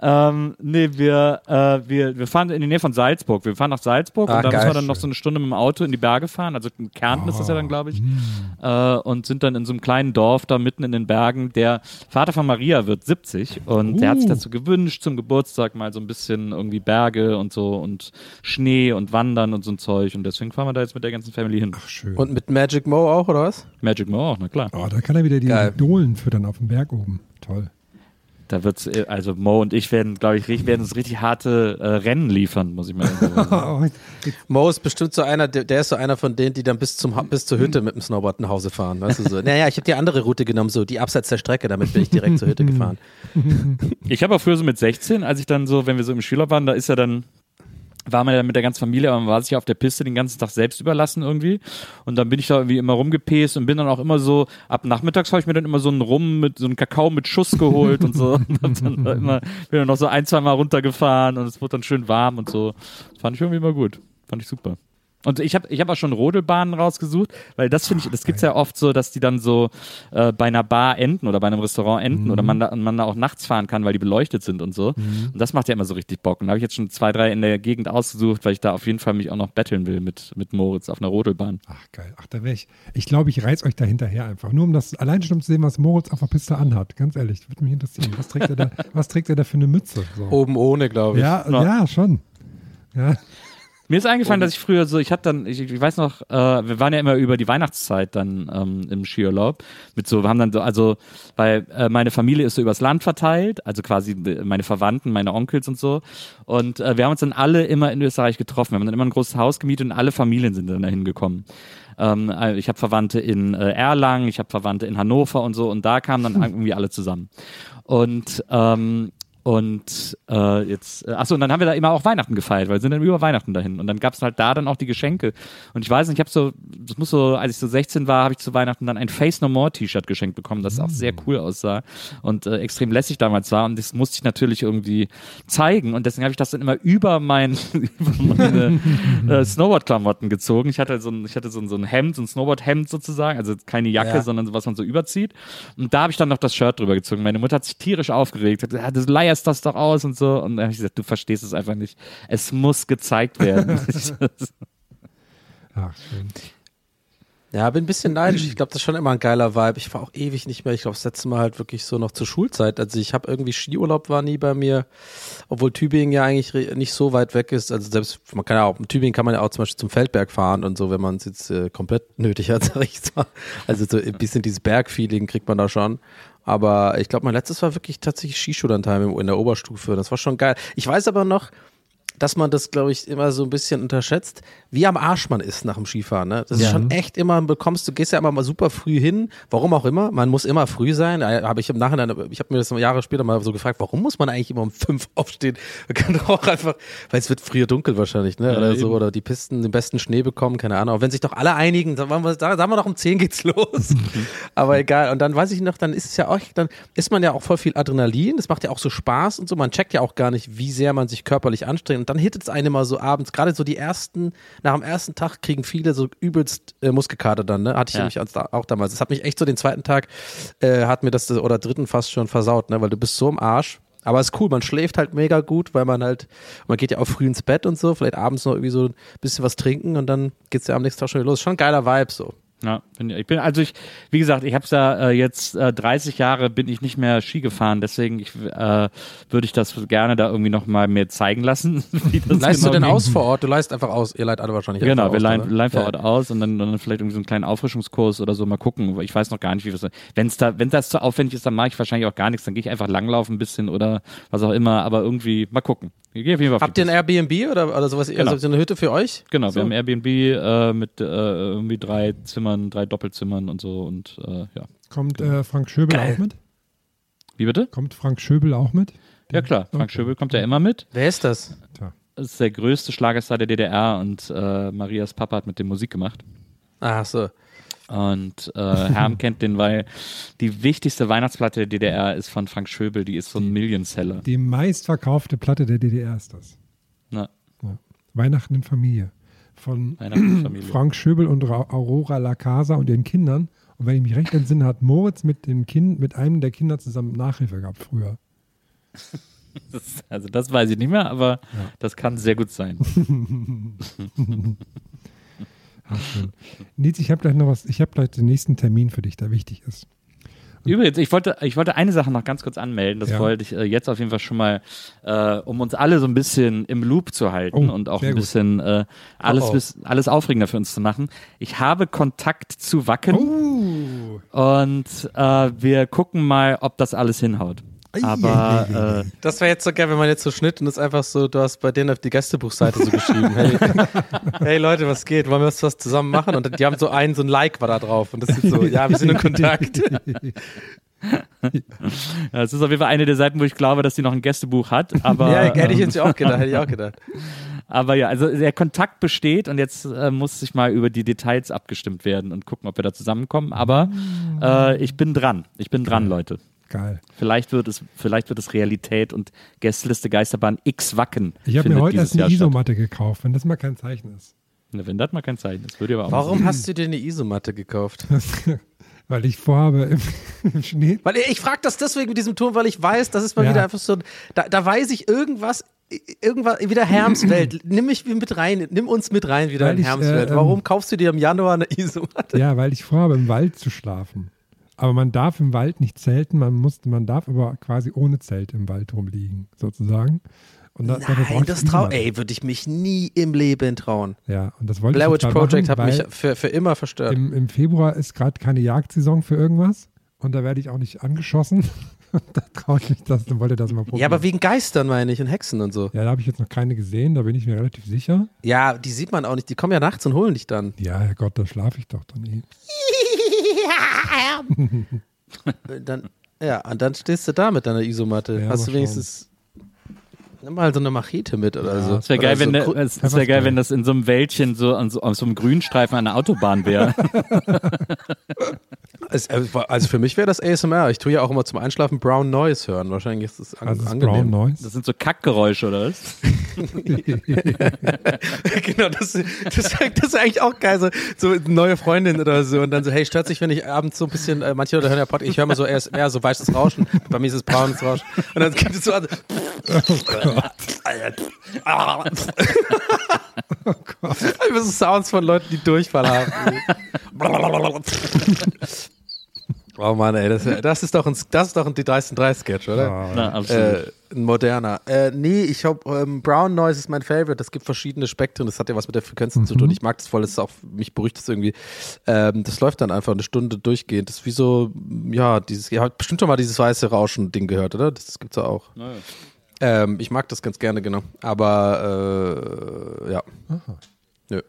Ähm, nee, wir, äh, wir, wir fahren in die Nähe von Salzburg. Wir fahren nach Salzburg Ah, und dann geil. müssen wir dann noch so eine Stunde mit dem Auto in die Berge fahren. Also in Kärnten ist das ja dann, glaube ich. Äh, und sind dann in so einem kleinen Dorf da mitten in den Bergen. Der Vater von Maria wird 70 und der hat sich Uh. dazu gewünscht, zum Geburtstag mal so ein bisschen irgendwie Berge und so und Schnee und Wandern und so ein Zeug. Und deswegen fahren wir da jetzt mit der ganzen Family hin. Ach, schön. Und mit Magic Mo auch, oder was? Magic Mo auch, na klar. oh, da kann er wieder die Geil. Dohlen füttern auf dem Berg oben. Toll. Da wird's, äh, also Mo und ich werden, glaube ich, richtig- werden uns richtig harte äh, Rennen liefern, muss ich mal sagen. Oh, Mo ist bestimmt so einer, der, der ist so einer von denen, die dann bis zum bis zur Hütte mit dem Snowboard nach Hause fahren. Weißt du so? Naja, ich habe die andere Route genommen, so die abseits der Strecke, damit bin ich direkt zur Hütte gefahren. Ich habe auch früher so mit 16, als ich dann so, wenn wir so im Schüler waren, da ist ja dann war man ja mit der ganzen Familie, aber man war sich ja auf der Piste den ganzen Tag selbst überlassen irgendwie. Und dann bin ich da irgendwie immer rumgepäst und bin dann auch immer so, ab nachmittags habe ich mir dann immer so einen Rum mit, so einen Kakao mit Schuss geholt und so. Und hab dann da immer, bin dann noch so ein, zwei Mal runtergefahren und es wurde dann schön warm und so. Das fand ich irgendwie immer gut. Fand ich super. Und ich habe ich hab auch schon Rodelbahnen rausgesucht, weil das finde ich, das gibt's ja oft so, dass die dann so äh, bei einer Bar enden oder bei einem Restaurant enden oder man da, man da auch nachts fahren kann, weil die beleuchtet sind und so. Und das macht ja immer so richtig Bock. Und da habe ich jetzt schon zwei, drei in der Gegend ausgesucht, weil ich da auf jeden Fall mich auch noch betteln will mit, mit Moritz auf einer Rodelbahn. Ach, geil. Ach, da wäre ich. Ich glaube, ich reiß euch da hinterher einfach. Nur um das allein schon um zu sehen, was Moritz auf der Piste anhat. Ganz ehrlich, würde mich interessieren. Was trägt er da, was trägt er da für eine Mütze? So. Oben ohne, glaube ich. ja, Ja. ja, schon. Ja. Mir ist eingefallen, dass ich früher so, ich hatte dann, ich, ich weiß noch, äh, wir waren ja immer über die Weihnachtszeit dann ähm, im Skiurlaub mit so, wir haben dann so, also, weil äh, meine Familie ist so übers Land verteilt, also quasi meine Verwandten, meine Onkels und so. Und äh, wir haben uns dann alle immer in Österreich getroffen. Wir haben dann immer ein großes Haus gemietet und alle Familien sind dann dahin gekommen. Ähm, äh, ich habe Verwandte in äh, Erlangen, ich habe Verwandte in Hannover und so und da kamen dann irgendwie alle zusammen. Und ähm, und äh, jetzt, äh, achso, und dann haben wir da immer auch Weihnachten gefeiert, weil wir sind dann über Weihnachten dahin. Und dann gab es halt da dann auch die Geschenke. Und ich weiß nicht, ich habe so, das muss so, als ich so 16 war, habe ich zu Weihnachten dann ein Face No More T-Shirt geschenkt bekommen, das auch sehr cool aussah und äh, extrem lässig damals war. Und das musste ich natürlich irgendwie zeigen. Und deswegen habe ich das dann immer über mein, über meine äh, Snowboard-Klamotten gezogen. Ich hatte so ein, ich hatte so ein, so ein Hemd, so ein Snowboard-Hemd sozusagen, also keine Jacke, Ja. sondern so was man so überzieht. Und da habe ich dann noch das Shirt drüber gezogen. Meine Mutter hat sich tierisch aufgeregt, hat gesagt, "Ah, du leierst das doch aus und so. Und dann habe ich gesagt, du verstehst es einfach nicht. Es muss gezeigt werden. Ach, schön. Ja, bin ein bisschen neidisch. Ich glaube, das ist schon immer ein geiler Vibe. Ich war auch ewig nicht mehr. Ich glaube, das letzte Mal halt wirklich so noch zur Schulzeit. Also ich habe irgendwie Skiurlaub war nie bei mir, obwohl Tübingen ja eigentlich nicht so weit weg ist. Also selbst, man kann ja auch, in Tübingen kann man ja auch zum Beispiel zum Feldberg fahren und so, wenn man es jetzt äh, komplett nötig hat, sag ich mal. Also so ein bisschen dieses Bergfeeling kriegt man da schon. Aber ich glaube, mein letztes war wirklich tatsächlich Skischulantime in der Oberstufe. Das war schon geil. Ich weiß aber noch, dass man das, glaube ich, immer so ein bisschen unterschätzt, wie am Arsch man ist nach dem Skifahren. Ne? Das ist Ja. schon echt immer, bekommst du gehst ja immer mal super früh hin, warum auch immer. Man muss immer früh sein. Habe ich im Nachhinein, ich habe mir das Jahre später mal so gefragt, warum muss man eigentlich immer um fünf aufstehen? Man kann doch auch einfach, weil es wird früher dunkel wahrscheinlich, ne? Ja, Oder so, eben. oder die Pisten den besten Schnee bekommen, keine Ahnung. Aber wenn sich doch alle einigen, dann sagen wir, sagen wir doch um zehn geht's los. Aber egal. Und dann weiß ich noch, dann ist es ja auch, dann ist man ja auch voll viel Adrenalin. Das macht ja auch so Spaß und so. Man checkt ja auch gar nicht, wie sehr man sich körperlich anstrengt. Und dann hittet es einen immer so abends. Gerade so die ersten, nach dem ersten Tag kriegen viele so übelst äh, Muskelkater dann, ne? Hatte ich Ja. nämlich auch damals. Das hat mich echt so den zweiten Tag, äh, hat mir das, oder dritten fast schon versaut, ne? Weil du bist so im Arsch. Aber es ist cool, man schläft halt mega gut, weil man halt, man geht ja auch früh ins Bett und so, vielleicht abends noch irgendwie so ein bisschen was trinken und dann geht's ja am nächsten Tag schon wieder los. Schon ein geiler Vibe so. Ja, bin, ich bin, also ich, wie gesagt, ich habe da äh, jetzt äh, 30 Jahre bin ich nicht mehr Ski gefahren, deswegen ich, äh, würde ich das gerne da irgendwie noch mal mehr zeigen lassen. Wie das Leihst genau du denn ging. aus vor Ort? Du leihst einfach aus. Ihr leiht alle wahrscheinlich Genau, wir aus, leihen, leihen vor Ja. Ort aus und dann, dann vielleicht irgendwie so einen kleinen Auffrischungskurs oder so mal gucken. Ich weiß noch gar nicht, wie wir das. Wenn es da, wenn das zu aufwendig ist, dann mache ich wahrscheinlich auch gar nichts. Dann gehe ich einfach langlaufen ein bisschen oder was auch immer. Aber irgendwie mal gucken. Ich gehe auf jeden Fall. auf Habt ihr ein Airbnb oder, oder sowas? Genau. Also so eine Hütte für euch? Genau, So. wir haben Airbnb äh, mit äh, irgendwie drei Zimmern, drei Doppelzimmern und so und äh, ja. Kommt äh, Frank Schöbel Geil. auch mit? Wie bitte? Kommt Frank Schöbel auch mit? Ja klar, Frank Okay. Schöbel kommt ja immer mit. Wer ist das? Das ist der größte Schlagerstar der DDR und äh, Marias Papa hat mit dem Musik gemacht. Ach so. Und äh, Herm kennt den, weil die wichtigste Weihnachtsplatte der DDR ist von Frank Schöbel, die ist so ein Million-Seller. Die meistverkaufte Platte der DDR ist das. Ja. Weihnachten in Familie. Von Weihnachten in Familie. Frank Schöbel und Ra Aurora Lacasa und ihren Kindern. Und wenn ich mich recht entsinne, hat Moritz mit dem Kind, mit einem der Kinder zusammen Nachhilfe gehabt früher. das, also das weiß ich nicht mehr, aber das kann sehr gut sein. Ach, schön. Nils, ich habe gleich noch was, ich habe gleich den nächsten Termin für dich, der wichtig ist. Übrigens, ich wollte, ich wollte eine Sache noch ganz kurz anmelden. Das Ja. wollte ich äh, jetzt auf jeden Fall schon mal, äh, um uns alle so ein bisschen im Loop zu halten Oh, und auch ein bisschen äh, alles, Oh, oh. bis, alles aufregender für uns zu machen. Ich habe Kontakt zu Wacken Oh, und äh, wir gucken mal, ob das alles hinhaut. Aber äh, Das wäre jetzt so geil, wenn man jetzt so schnitt und ist einfach so, du hast bei denen auf die Gästebuchseite so geschrieben, hey, hey Leute, was geht? Wollen wir was, was zusammen machen? Und die haben so einen, so ein Like war da drauf und das ist so, ja, wir sind in Kontakt. Ja, es ist auf jeden Fall eine der Seiten, wo ich glaube, dass sie noch ein Gästebuch hat. Aber, ja, hätte ich ähm, jetzt auch gedacht, hätte ich auch gedacht. aber ja, also der Kontakt besteht und jetzt äh, muss sich mal über die Details abgestimmt werden und gucken, ob wir da zusammenkommen. Aber äh, ich bin dran. Ich bin dran, Leute. Geil. Vielleicht wird es, vielleicht wird es Realität und Gästeliste Geisterbahn X Wacken. Ich habe mir heute erst eine Jahr statt. Isomatte gekauft, wenn das mal kein Zeichen ist. Ne, Wenn das mal kein Zeichen ist, würde ich aber auch Warum hast du dir eine Isomatte gekauft? Weil ich vorhabe, im, im Schnee. Weil ich frage das deswegen mit diesem Ton, weil ich weiß, das ist mal Ja. wieder einfach so, da, da weiß ich irgendwas, irgendwas, wieder Herms Welt. Nimm mich mit rein, nimm uns mit rein wieder Weil in ich, Herms äh, Welt. ähm, Warum kaufst du dir im Januar eine Isomatte? Ja, weil ich vorhabe, im Wald zu schlafen. Aber man darf im Wald nicht zelten, man muss, man darf aber quasi ohne Zelt im Wald rumliegen, sozusagen. Und da, Nein, das trau, ey, würde ich mich nie im Leben trauen. Ja, und das wollte Blair ich Witch Project machen, hat mich für, für immer verstört. im, im Februar ist gerade keine Jagdsaison für irgendwas und da werde ich auch nicht angeschossen. da traue ich mich das und wollte das mal probieren. Ja, aber wegen Geistern meine ich und Hexen und so. Ja, da habe ich jetzt noch keine gesehen, da bin ich mir relativ sicher. Ja, die sieht man auch nicht. Die kommen ja nachts und holen dich dann. Ja, Herrgott, da schlafe ich doch dann eh. Dann ja, und dann stehst du da mit deiner Isomatte. Ja, Hast du wenigstens nimm mal so eine Machete mit oder so. Das wäre geil, wenn, so Gru- es es wär geil, wenn das in so einem Wäldchen so an so, auf so einem Grünstreifen an der Autobahn wäre. Es- Also für mich wäre das ASMR. Ich tue ja auch immer zum Einschlafen Brown Noise hören. Wahrscheinlich ist es an Also das ist angenehm. Brown Noise. Das sind so Kackgeräusche, oder was? genau, das, das, das ist eigentlich auch geil. So, so eine neue Freundin oder so. Und dann so, hey, stört sich, wenn ich abends so ein bisschen, äh, manche Leute hören ja Podcast, ich höre mal so ASMR, so weißes Rauschen. Bei mir ist es braunes Rauschen. Und dann gibt es so an. oh Gott. Das sind Sounds von Leuten, die Durchfall haben. Oh Mann, ey, das, das ist doch ein, das ist doch ein die 3 Sketch, oder? Na, absolut. Äh, ein moderner. Äh, nee, ich hab, ähm, Brown Noise ist mein Favorite. Es gibt verschiedene Spektren. Das hat ja was mit der Frequenzen zu tun. Ich mag das voll. Das ist auch, mich beruhigt das irgendwie. Ähm, das läuft dann einfach eine Stunde durchgehend. Das ist wie so, ja, dieses, ihr habt bestimmt schon mal dieses weiße Rauschen-Ding gehört, oder? Das gibt's ja auch. Ähm, ich mag das ganz gerne, genau. Aber, äh, ja. Nö.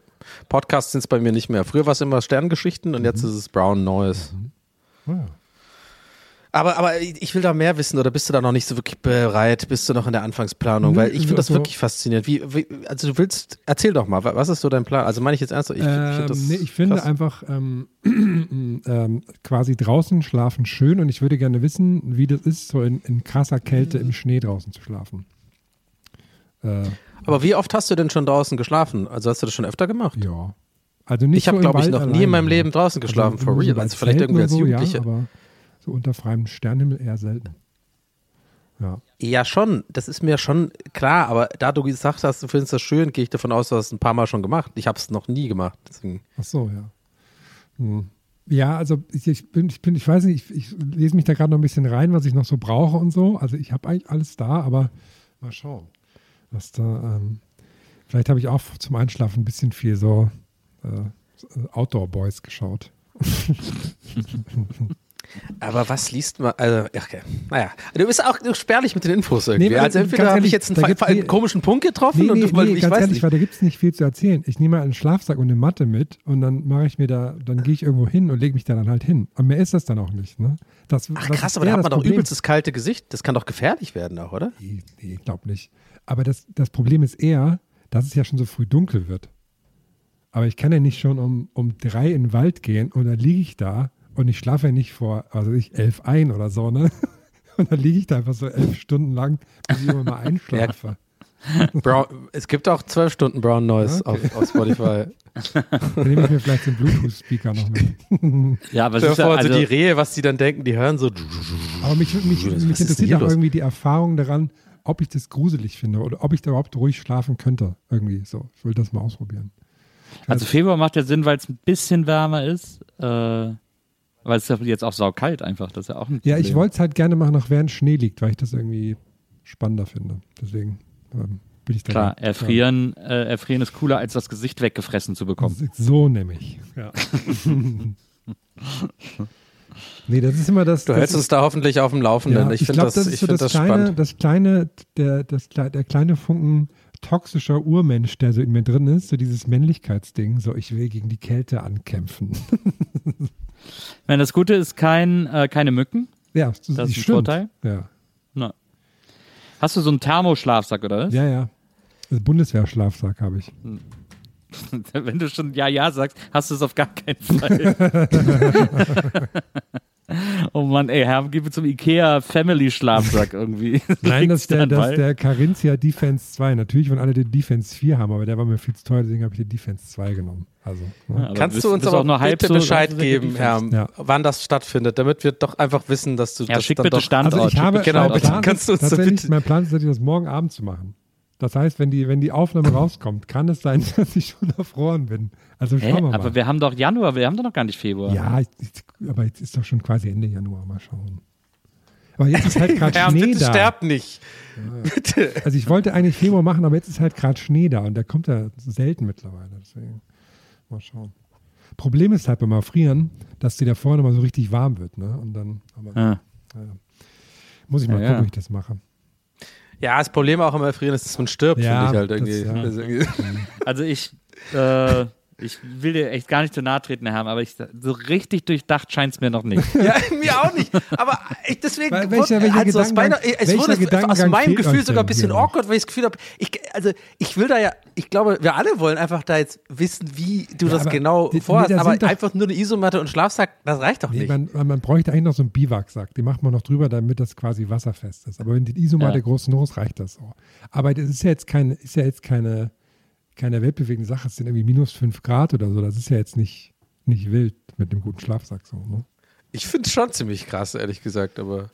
Podcasts sind es bei mir nicht mehr. Früher war es immer Sterngeschichten und jetzt ist es Brown Noise. Ja. Aber, aber ich will da mehr wissen oder bist du da noch nicht so wirklich bereit? Bist du noch in der Anfangsplanung? Weil ich finde das also- wirklich faszinierend. Wie, wie, also du willst, erzähl doch mal, wa- was ist so dein Plan? Also meine ich jetzt ernst? Ich, ich, find das ähm, nee, ich finde krass. einfach ähm, ähm, quasi draußen schlafen schön und ich würde gerne wissen, wie das ist, so in, in krasser Kälte im Schnee draußen zu schlafen. Äh, Aber wie oft hast du denn schon draußen geschlafen? Also hast du das schon öfter gemacht? ja. Also nicht Ich habe, so glaube ich, noch nie in meinem Leben draußen geschlafen, for nur real. Also vielleicht irgendwie als so, Jugendliche. Ja, aber so unter freiem Sternenhimmel eher selten. Ja. Ja, schon. Das ist mir schon klar. Aber da du gesagt hast, du findest das schön, gehe ich davon aus, du hast es ein paar Mal schon gemacht. Ich habe es noch nie gemacht. Deswegen. Ach so, ja. Hm. Ja, also ich, ich bin, ich bin, ich weiß nicht, ich, ich lese mich da gerade noch ein bisschen rein, was ich noch so brauche und so. Also ich habe eigentlich alles da, aber mal schauen, was da. Ähm, vielleicht habe ich auch zum Einschlafen ein bisschen viel so äh, Outdoor Boys geschaut. Aber was liest man? Also, okay. Naja, du bist auch du spärlich mit den Infos irgendwie. Nee, also entweder habe ich jetzt einen, da einen komischen Punkt getroffen Nee, und nee, du, weil nee, ich ganz weiß ehrlich, nicht. weil da gibt es nicht viel zu erzählen. Ich nehme mal einen Schlafsack und eine Matte mit und dann mache ich mir da, dann gehe ich irgendwo hin und lege mich da dann halt hin. Und mehr ist das dann auch nicht. Ne? Das, Ach krass, aber da hat man doch übelst das kalte Gesicht. Das kann doch gefährlich werden auch, oder? Nee, nee ich glaube nicht. Aber das, das Problem ist eher, dass es ja schon so früh dunkel wird. Aber ich kann ja nicht schon um, um drei in den Wald gehen und dann liege ich da und ich schlafe ja nicht vor, also ich elf ein oder so, ne? Und dann liege ich da einfach so elf Stunden lang, bis ich immer mal einschlafe. Brown, es gibt auch zwölf Stunden Brown Noise Okay. auf, auf Spotify. Dann nehme ich mir vielleicht den Bluetooth-Speaker noch mit. Ja, aber Stell ist dir vor, also, so die Rehe, was die dann denken, die hören so. Aber mich, mich, mich interessiert auch los? irgendwie die Erfahrung daran, ob ich das gruselig finde oder ob ich da überhaupt ruhig schlafen könnte. Irgendwie so. Ich will das mal ausprobieren. also Februar macht ja Sinn, weil es ein bisschen wärmer ist. Äh, weil es ist ja jetzt auch saukalt einfach. Das ist ja auch ein Ja, ich wollte es halt gerne machen, noch während Schnee liegt, weil ich das irgendwie spannender finde. Deswegen ähm, bin ich da. Klar, erfrieren, äh, erfrieren ist cooler, als das Gesicht weggefressen zu bekommen. So nämlich. Ja. nee, das ist immer das. Du das hältst ist, uns da hoffentlich auf dem Laufenden. ja, ich ich finde glaube, das, das ist ich so find das, das kleine, spannend. das kleine, der, das, der kleine Funken toxischer Urmensch, der so in mir drin ist, so dieses Männlichkeitsding, so ich will gegen die Kälte ankämpfen. Meine, das Gute ist kein, äh, keine Mücken. ja, das, Das ist ein stimmt. Vorteil. Ja, Na. Hast du so einen Thermoschlafsack oder was? ja. ja. Also Bundeswehrschlafsack habe ich. Wenn du schon Ja, Ja sagst, hast du es auf gar keinen Fall. oh Mann, ey, Herr, gib mir zum Ikea Family Schlafsack irgendwie. Nein, das ist der, das der Carinthia Defense 2. Natürlich wollen alle den Defense 4 haben, aber der war mir viel zu teuer, deswegen habe ich den Defense 2 genommen. Also, Ja, Kannst bist- du uns aber auch nur halb bitte so- Bescheid so geben, Herr. Ja. wann das stattfindet, damit wir doch einfach wissen, dass du Ja, das schick dann bitte Standort. also ich schick habe, bitte genau. Plan Kannst du ist uns tatsächlich, bitte- mein Plan ist tatsächlich, das morgen Abend zu machen. Das heißt, wenn die, wenn die Aufnahme rauskommt, kann es sein, dass ich schon erfroren bin. Also Hä? schauen wir mal. Aber wir haben doch Januar, wir haben doch noch gar nicht Februar. ja, aber jetzt ist doch schon quasi Ende Januar. Mal schauen. Aber jetzt ist halt gerade Ja, Schnee bitte da. sterbt nicht. Bitte. Also ich wollte eigentlich Februar machen, aber jetzt ist halt gerade Schnee da und der kommt ja selten mittlerweile. Deswegen mal schauen. Problem ist halt beim Erfrieren, dass die da vorne mal so richtig warm wird. Ne? Und dann aber, Ah. ja. muss ich mal Ja, gucken, ja. wie ich das mache. Ja, das Problem auch im Erfrieren ist, dass man stirbt, Ja, finde ich halt ja. Irgendwie Also ich, äh, ich will dir echt gar nicht zu nahe treten, Herr Herm, aber ich, so richtig durchdacht scheint es mir noch nicht. ja, mir auch nicht. Aber ich deswegen Weil welcher- welcher also aus meiner, es wurde aus meinem Gefühl sogar ein bisschen awkward, weil ich das Gefühl habe, ich, also ich will da ja, ich glaube, wir alle wollen einfach da jetzt wissen, wie du Ja, das genau die- vorhast. nee, da aber einfach nur eine Isomatte und Schlafsack, das reicht doch Nee, nicht. man, man, bräuchte eigentlich noch so einen Biwaksack. Den macht man noch drüber, damit das quasi wasserfest ist. Aber wenn die Isomatte Ja. groß genug ist, reicht das auch. Aber das ist ja jetzt keine, ist ja jetzt keine, keine weltbewegende Sache. Es sind irgendwie minus 5 Grad oder so. Das ist ja jetzt nicht, nicht wild mit dem guten Schlafsack so. Ne? Ich finde es schon ziemlich krass, ehrlich gesagt, aber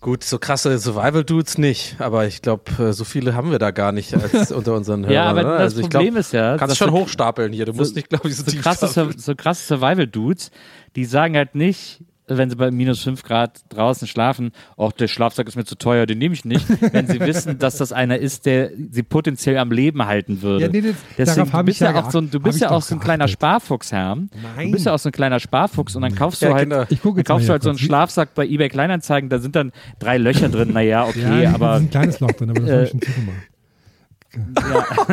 gut, so krasse Survival-Dudes nicht. Aber ich glaube, so viele haben wir da gar nicht als unter unseren Hörern. Ja, aber oder? das also ich Problem glaub, ist ja, kannst schon so- hochstapeln hier. Du so- musst nicht, glaube ich, so, so tief krasse, so krasse Survival-Dudes, die sagen halt nicht, wenn sie bei minus 5 Grad draußen schlafen, auch der Schlafsack ist mir zu teuer, den nehme ich nicht, wenn sie wissen, dass das einer ist, der sie potenziell am Leben halten würde. Ja, nee, das- Deswegen, du bist ich ja ja auch so ein, du bist ja auch so ein kleiner. Sparfuchs, Herm. Nein. Du bist ja auch so ein kleiner Sparfuchs und dann kaufst du Ja, halt, genau. Ich gucke dann kaufst du hier halt so einen. Schlafsack bei eBay Kleinanzeigen, da sind dann drei Löcher drin, naja, okay, ja, aber Da ist ein kleines Loch drin, aber das äh, habe ich schon zugemacht.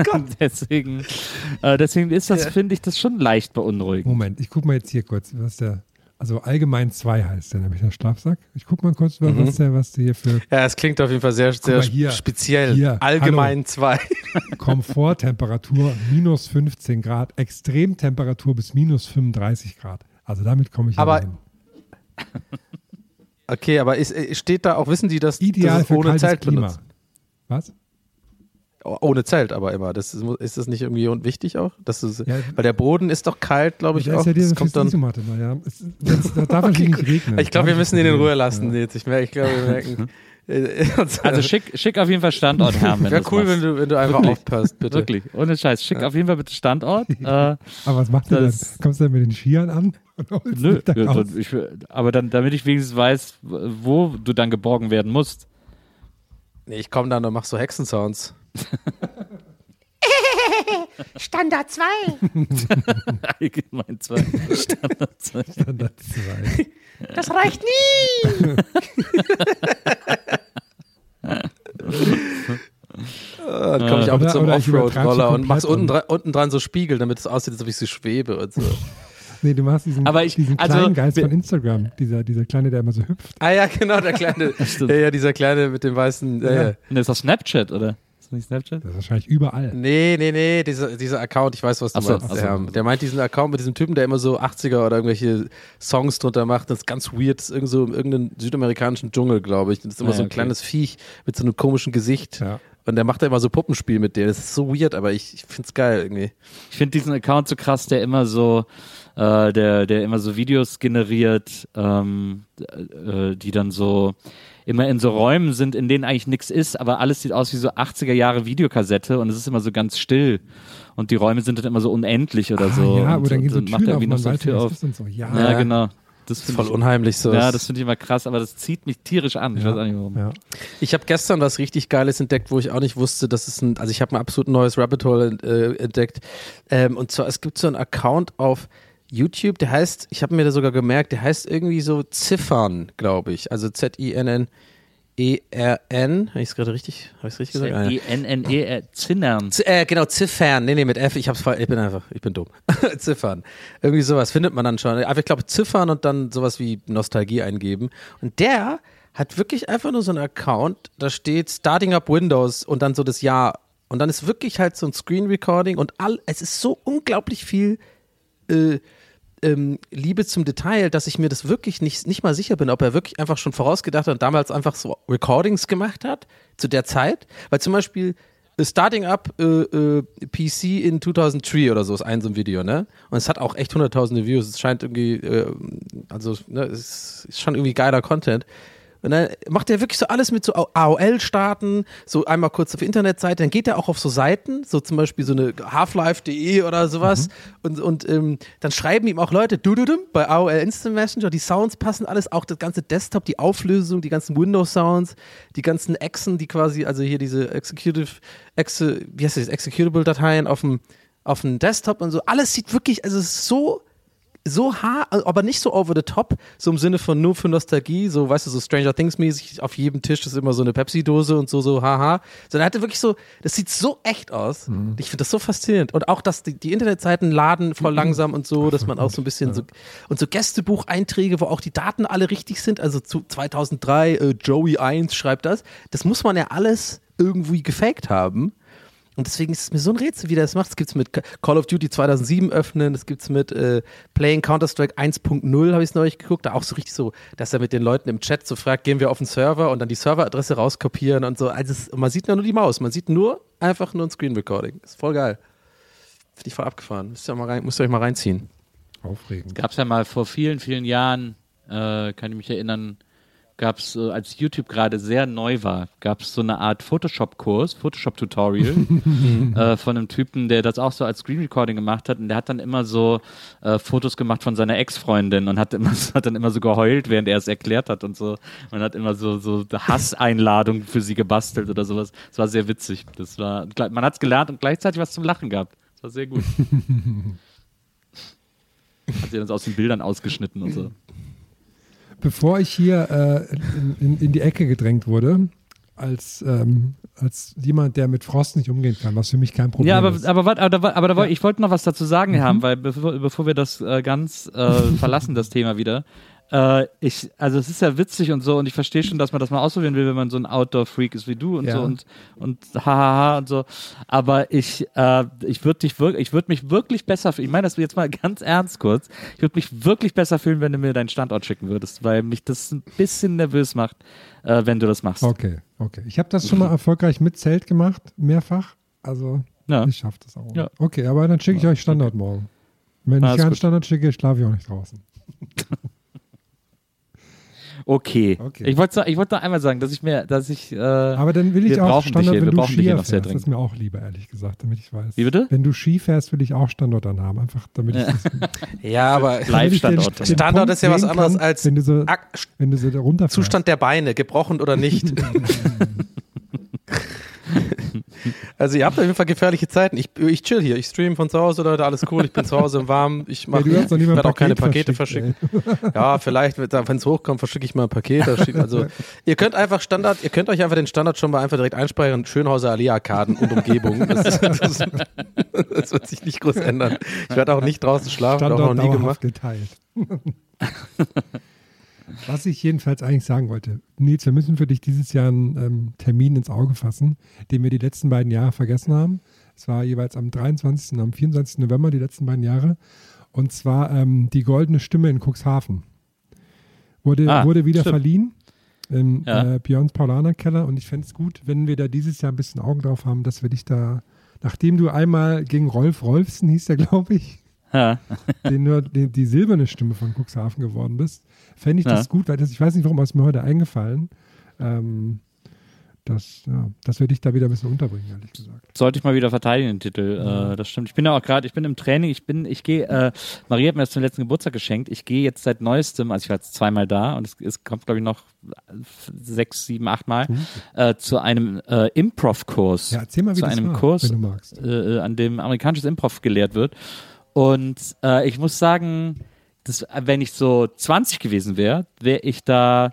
ja, deswegen, äh, deswegen ist das, finde ich, das schon leicht beunruhigend. Moment, ich gucke mal jetzt hier kurz, was der, also allgemein 2 heißt der nämlich der Schlafsack. Ich gucke mal kurz, was der, was der hier für Ja, es klingt auf jeden Fall sehr, sehr hier. speziell. Hier, Allgemein zwei. Komforttemperatur minus 15 Grad, Extremtemperatur bis minus 35 Grad. Also damit komme ich Aber- hin. Okay, aber ist, steht da auch, wissen die, dass, Ideal für ohne kaltes Zelt Klima. benutzt? Was? Oh, Ohne Zelt aber immer. Das ist, ist das nicht irgendwie wichtig auch? Dass es, Ja. weil der Boden ist doch kalt, glaube ich da auch. ist ja diese das kommt dann, Isomatte. Ja. Es, das, das darf natürlich nicht regnen. ich glaube, wir Das müssen ist ihn in das Ruhe lassen jetzt. Ich, merke, ich glaube, wir merken. äh, Also schick, schick auf jeden Fall Standort, wenn Wäre cool, machst. wenn du, wenn du einfach Wirklich. aufpasst, bitte. Wirklich, ohne Scheiß. Schick auf jeden Fall bitte Standort. äh, Aber was macht ihr dann? Das- Kommst du dann mit den Skiern an? Und holst nö, da ja, so, ich, aber dann, damit ich wenigstens weiß, wo du dann geborgen werden musst. Nee, ich komme dann und mach so Hexensounds. Standard 2. Allgemein zwei. Standard zwei. Standard zwei. Das reicht nie. Dann komme ich auch Oder- mit so einem Offroad-Roller und mach's unten, dran, unten dran so Spiegel, damit es aussieht, als ob ich so schwebe und so. Nee, du machst diesen, Aber ich- diesen also, kleinen Geist wir- von Instagram. Dieser, dieser kleine, der immer so hüpft. Ah ja, genau, der kleine. Ja, ja, dieser kleine mit dem weißen. Ja, Ja. ja. Und das ist doch Snapchat, oder? Ist das nicht Snapchat? Das ist wahrscheinlich überall. Nee, nee, nee, dieser, dieser Account, ich weiß, was du so, meinst. ach so. der, der meint diesen Account mit diesem Typen, der immer so 80er oder irgendwelche Songs drunter macht. Das ist ganz weird. Das ist irgend so in irgendeinem südamerikanischen Dschungel, glaube ich. Das ist immer Ah, so ein okay. kleines Viech mit so einem komischen Gesicht. Ja. Und der macht da immer so Puppenspiel mit denen. Das ist so weird, aber ich, ich find's geil irgendwie. Ich finde diesen Account so krass, der immer so, äh, der, der immer so Videos generiert, ähm, äh, die dann so immer in so Räumen sind, in denen eigentlich nichts ist, aber alles sieht aus wie so 80er Jahre Videokassette und es ist immer so ganz still. Und die Räume sind dann immer so unendlich oder Ah, so. ja, und, aber dann gehen so und macht Türen auf, irgendwie noch so eine Tür auf. so. Ja, Ja, Ja. genau. Das Das ist finde voll ich, unheimlich so. ja, das finde ich immer krass, aber das zieht mich tierisch an. Ich Ja. weiß auch nicht warum. ja. Ich habe gestern was richtig Geiles entdeckt, wo ich auch nicht wusste, dass es ein, also ich habe ein absolut neues Rabbit Hole äh, entdeckt. Ähm, und zwar, es gibt so einen Account auf YouTube, der heißt, ich habe mir da sogar gemerkt, der heißt irgendwie so Ziffern, glaube ich. Also Z-I-N-N. E-R-N, habe ich es gerade richtig, habe ich richtig gesagt? Ah, ja. E-N-N-E, Zinnern. Z äh, genau, Ziffern. Nee, nee, mit F. Ich hab's ich bin einfach, ich bin dumm. Ziffern. Irgendwie sowas findet man dann schon. Aber ich glaube, Ziffern und dann sowas wie Nostalgie eingeben. Und der hat wirklich einfach nur so einen Account, da steht Starting Up Windows und dann so das Jahr. Und dann ist wirklich halt so ein Screen Recording und all, es ist so unglaublich viel äh, ähm, Liebe zum Detail, dass ich mir das wirklich nicht, nicht mal sicher bin, ob er wirklich einfach schon vorausgedacht hat und damals einfach so Recordings gemacht hat zu der Zeit. Weil zum Beispiel äh, Starting Up äh, äh, PC in 2003 oder so ist ein so ein Video, ne? Und es hat auch echt hunderttausende Views. Es scheint irgendwie, äh, also, ne, es ist schon irgendwie geiler Content. Und dann macht er wirklich so alles mit so AOL-Starten, so einmal kurz auf Internetseite, dann geht er auch auf so Seiten, so zum Beispiel so eine halflife.de oder sowas und, und ähm, dann schreiben ihm auch Leute, du, du, du, bei AOL Instant Messenger, die Sounds passen alles, auch das ganze Desktop, die Auflösung, die ganzen Windows-Sounds, die ganzen Exen, die quasi, also hier diese Executive, Exe, wie heißt das, Executable-Dateien auf dem, auf dem Desktop und so, alles sieht wirklich, also es ist so so haar, aber nicht so over the top, so im Sinne von nur für Nostalgie, so, weißt du, so Stranger Things mäßig, auf jedem Tisch ist immer so eine Pepsi-Dose und so, so, haha. Sondern er hatte wirklich so, das sieht so echt aus. Mhm. Ich finde das so faszinierend. Und auch, dass die, die Internetseiten laden Mhm. voll langsam und so, dass man auch so ein bisschen so, und so Gästebucheinträge, wo auch die Daten alle richtig sind, also zu 2003, äh, Joey 1 schreibt das. Das muss man ja alles irgendwie gefaked haben. Und deswegen ist es mir so ein Rätsel, wie der das macht. Das gibt es mit Call of Duty 2007 öffnen, das gibt es mit äh, Playing Counter-Strike 1.0, habe ich es neulich geguckt. Da auch so richtig so, dass er mit den Leuten im Chat so fragt, gehen wir auf den Server und dann die Serveradresse rauskopieren und so. Also es, man sieht nur die Maus, man sieht nur einfach nur ein Screen Recording. Ist voll geil. Finde ich voll abgefahren. Müsst ihr, mal rein, müsst ihr euch mal reinziehen. Aufregend. Gab es ja mal vor vielen, vielen Jahren, äh, kann ich mich erinnern, gab es, äh, als YouTube gerade sehr neu war, gab es so eine Art Photoshop-Kurs, Photoshop-Tutorial äh, von einem Typen, der das auch so als Screen Recording gemacht hat und der hat dann immer so äh, Fotos gemacht von seiner Ex-Freundin und hat, immer, hat dann immer so geheult, während er es erklärt hat und so und hat immer so, so Hasseinladungen für sie gebastelt oder sowas. Das war sehr witzig. Das war, man hat es gelernt und gleichzeitig was zum Lachen gehabt. Das war sehr gut. hat sie dann so aus den Bildern ausgeschnitten und so. Bevor ich hier äh, in, in, in die Ecke gedrängt wurde, als, ähm, als jemand, der mit Frost nicht umgehen kann, was für mich kein Problem ja, aber, ist. aber, aber, aber da wollte ich wollte noch was dazu sagen haben, weil bevor, bevor wir das äh, ganz äh, verlassen, das Thema wieder. Äh, ich, also es ist ja witzig und so und ich verstehe schon, dass man das mal ausprobieren will, wenn man so ein Outdoor-Freak ist wie du und Ja. so und und hahaha und so. Aber ich, äh, ich würde dich wirklich, ich würde mich wirklich besser fühlen. Ich meine das jetzt mal ganz ernst kurz. Ich würde mich wirklich besser fühlen, wenn du mir deinen Standort schicken würdest, weil mich das ein bisschen nervös macht, äh, wenn du das machst. Okay, okay. Ich habe das schon mal erfolgreich mit Zelt gemacht, mehrfach. Also Ja. ich schaffe das auch. Ja. Okay, aber dann schicke ich euch Standort morgen. Wenn ich keinen gut. Standort schicke, schlafe ich auch nicht draußen. Okay. Okay. Ich wollte ich wollte noch einmal sagen, dass ich mir, dass ich. Äh, Aber dann will ich wir auch brauchen Standort, dich hier, wenn wir du sehr fährst. Das ist mir auch lieber, ehrlich gesagt, damit ich weiß. Wie bitte? Wenn du Ski fährst, will ich auch Standort dann haben. Einfach damit ich das, Ja, aber Live-Standort. Standort ist ja was anderes kann, als wenn du so, wenn du so da runterfährst. Zustand der Beine, gebrochen oder nicht. also ihr habt auf jeden Fall gefährliche Zeiten. Ich, ich chill hier, ich stream von zu Hause, Leute, alles cool, ich bin zu Hause warm, ich mache, ein werde auch keine Paket Pakete verschicken. Ja, vielleicht, wenn es hochkommt, verschicke ich mal ein Paket. Also ihr könnt einfach Standard, ihr könnt euch einfach den Standard schon mal einfach direkt einspeichern, Schönhauser Allee-Arkaden und Umgebung. Das, das, das wird sich nicht groß ändern. Ich werde auch nicht draußen schlafen, habe auch noch nie gemacht. geteilt. Was ich jedenfalls eigentlich sagen wollte, Nils, wir müssen für dich dieses Jahr einen ähm, Termin ins Auge fassen, den wir die letzten beiden Jahre vergessen haben. Es war jeweils am 23. und am 24. November die letzten beiden Jahre. Und zwar ähm, die goldene Stimme in Cuxhaven. Wurde, Ah, wurde wieder stimmt. verliehen im Ja. äh, Björns Paulaner Keller. Und ich fände es gut, wenn wir da dieses Jahr ein bisschen Augen drauf haben, dass wir dich da, nachdem du einmal gegen Rolf Rolfsen hieß der, glaube ich, Ja. den nur die, die silberne Stimme von Cuxhaven geworden bist, fände ich Ja. das gut, weil das, ich weiß nicht, warum ist mir heute eingefallen, ähm, dass, ja, dass wir dich da wieder ein bisschen unterbringen, ehrlich gesagt. Sollte ich mal wieder verteidigen, den Titel. Äh, das stimmt. Ich bin ja auch gerade, ich bin im Training, ich bin, ich gehe, äh, Maria hat mir das zum letzten Geburtstag geschenkt. Ich gehe jetzt seit neuestem, also ich war jetzt zweimal da und es, es kommt, glaube ich, noch sechs, sieben, acht Mal äh, zu einem äh, Improv-Kurs. Ja, erzähl mal, wie zu das einem war, Kurs, wenn du magst. äh, an dem amerikanisches Improv gelehrt wird. Und äh, ich muss sagen, das, wenn ich so 20 gewesen wäre, wäre ich da,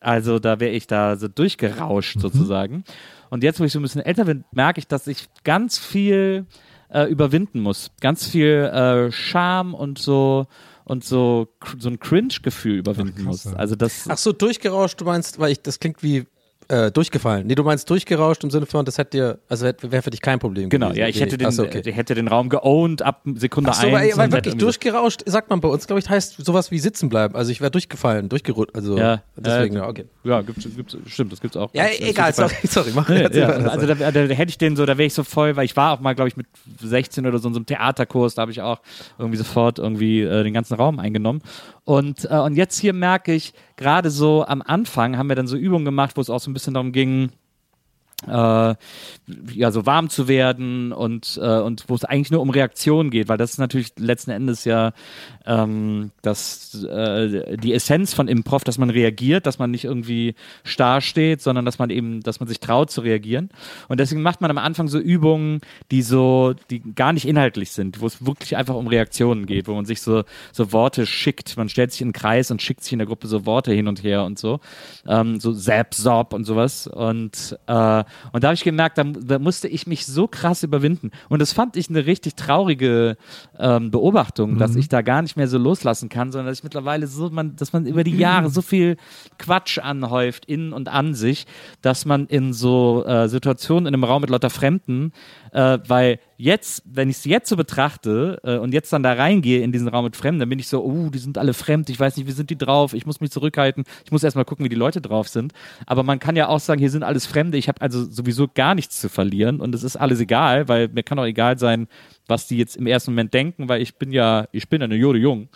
also da wäre ich da so durchgerauscht Mhm. sozusagen. Und jetzt, wo ich so ein bisschen älter bin, merke ich, dass ich ganz viel äh, überwinden muss. Ganz viel äh, Scham und so und so, so ein Cringe-Gefühl überwinden Ach, muss. Also das, Ach so, durchgerauscht, du meinst, weil ich, das klingt wie Äh, durchgefallen. Nee, du meinst durchgerauscht im Sinne von, das hätte dir, also wäre für dich kein Problem Genau, gewesen. ja, ich hätte den, Achso, okay. hätte den Raum geowned ab Sekunde Ach so, eins. weil, weil wirklich so- durchgerauscht, sagt man bei uns, glaube ich, heißt sowas wie sitzen bleiben. Also ich wäre durchgefallen, durchgerutscht, also Ja, deswegen, äh, ja, okay. Ja, gibt's, gibt's, stimmt, das gibt's auch. Ja, ist egal, sorry, sorry, mach Nee, ja. Also da, da, da hätte ich den so, da wäre ich so voll, weil ich war auch mal, glaube ich, mit 16 oder so in so einem Theaterkurs, da habe ich auch irgendwie sofort irgendwie äh, den ganzen Raum eingenommen. Und, äh, und jetzt hier merke ich, gerade so am Anfang haben wir dann so Übungen gemacht, wo es auch so ein bisschen darum ging, äh, ja, so warm zu werden und, äh, und wo es eigentlich nur um Reaktion geht, weil das ist natürlich letzten Endes ja ähm, das, äh, die Essenz von Improv, dass man reagiert, dass man nicht irgendwie starr steht, sondern dass man eben, dass man sich traut zu reagieren. Und deswegen macht man am Anfang so Übungen, die so, die gar nicht inhaltlich sind, wo es wirklich einfach um Reaktionen geht, wo man sich so, so Worte schickt. Man stellt sich in einen Kreis und schickt sich in der Gruppe so Worte hin und her und so. Ähm, so Zap, Zop und sowas. Und, äh, und da habe ich gemerkt, da, da musste ich mich so krass überwinden. Und das fand ich eine richtig traurige ähm, Beobachtung, dass ich da gar nicht mehr so loslassen kann, sondern dass ich mittlerweile so, man, dass man über die Jahre so viel Quatsch anhäuft in und an sich, dass man in so äh, Situationen in einem Raum mit lauter Fremden, äh, weil jetzt, wenn ich es jetzt so betrachte äh, und jetzt dann da reingehe in diesen Raum mit Fremden, dann bin ich so, oh, die sind alle fremd, ich weiß nicht, wie sind die drauf, ich muss mich zurückhalten, ich muss erstmal gucken, wie die Leute drauf sind. Aber man kann ja auch sagen, hier sind alles Fremde, ich habe also sowieso gar nichts zu verlieren und es ist alles egal, weil mir kann auch egal sein, was die jetzt im ersten Moment denken, weil ich bin ja, ich bin ja eine Jode Jung.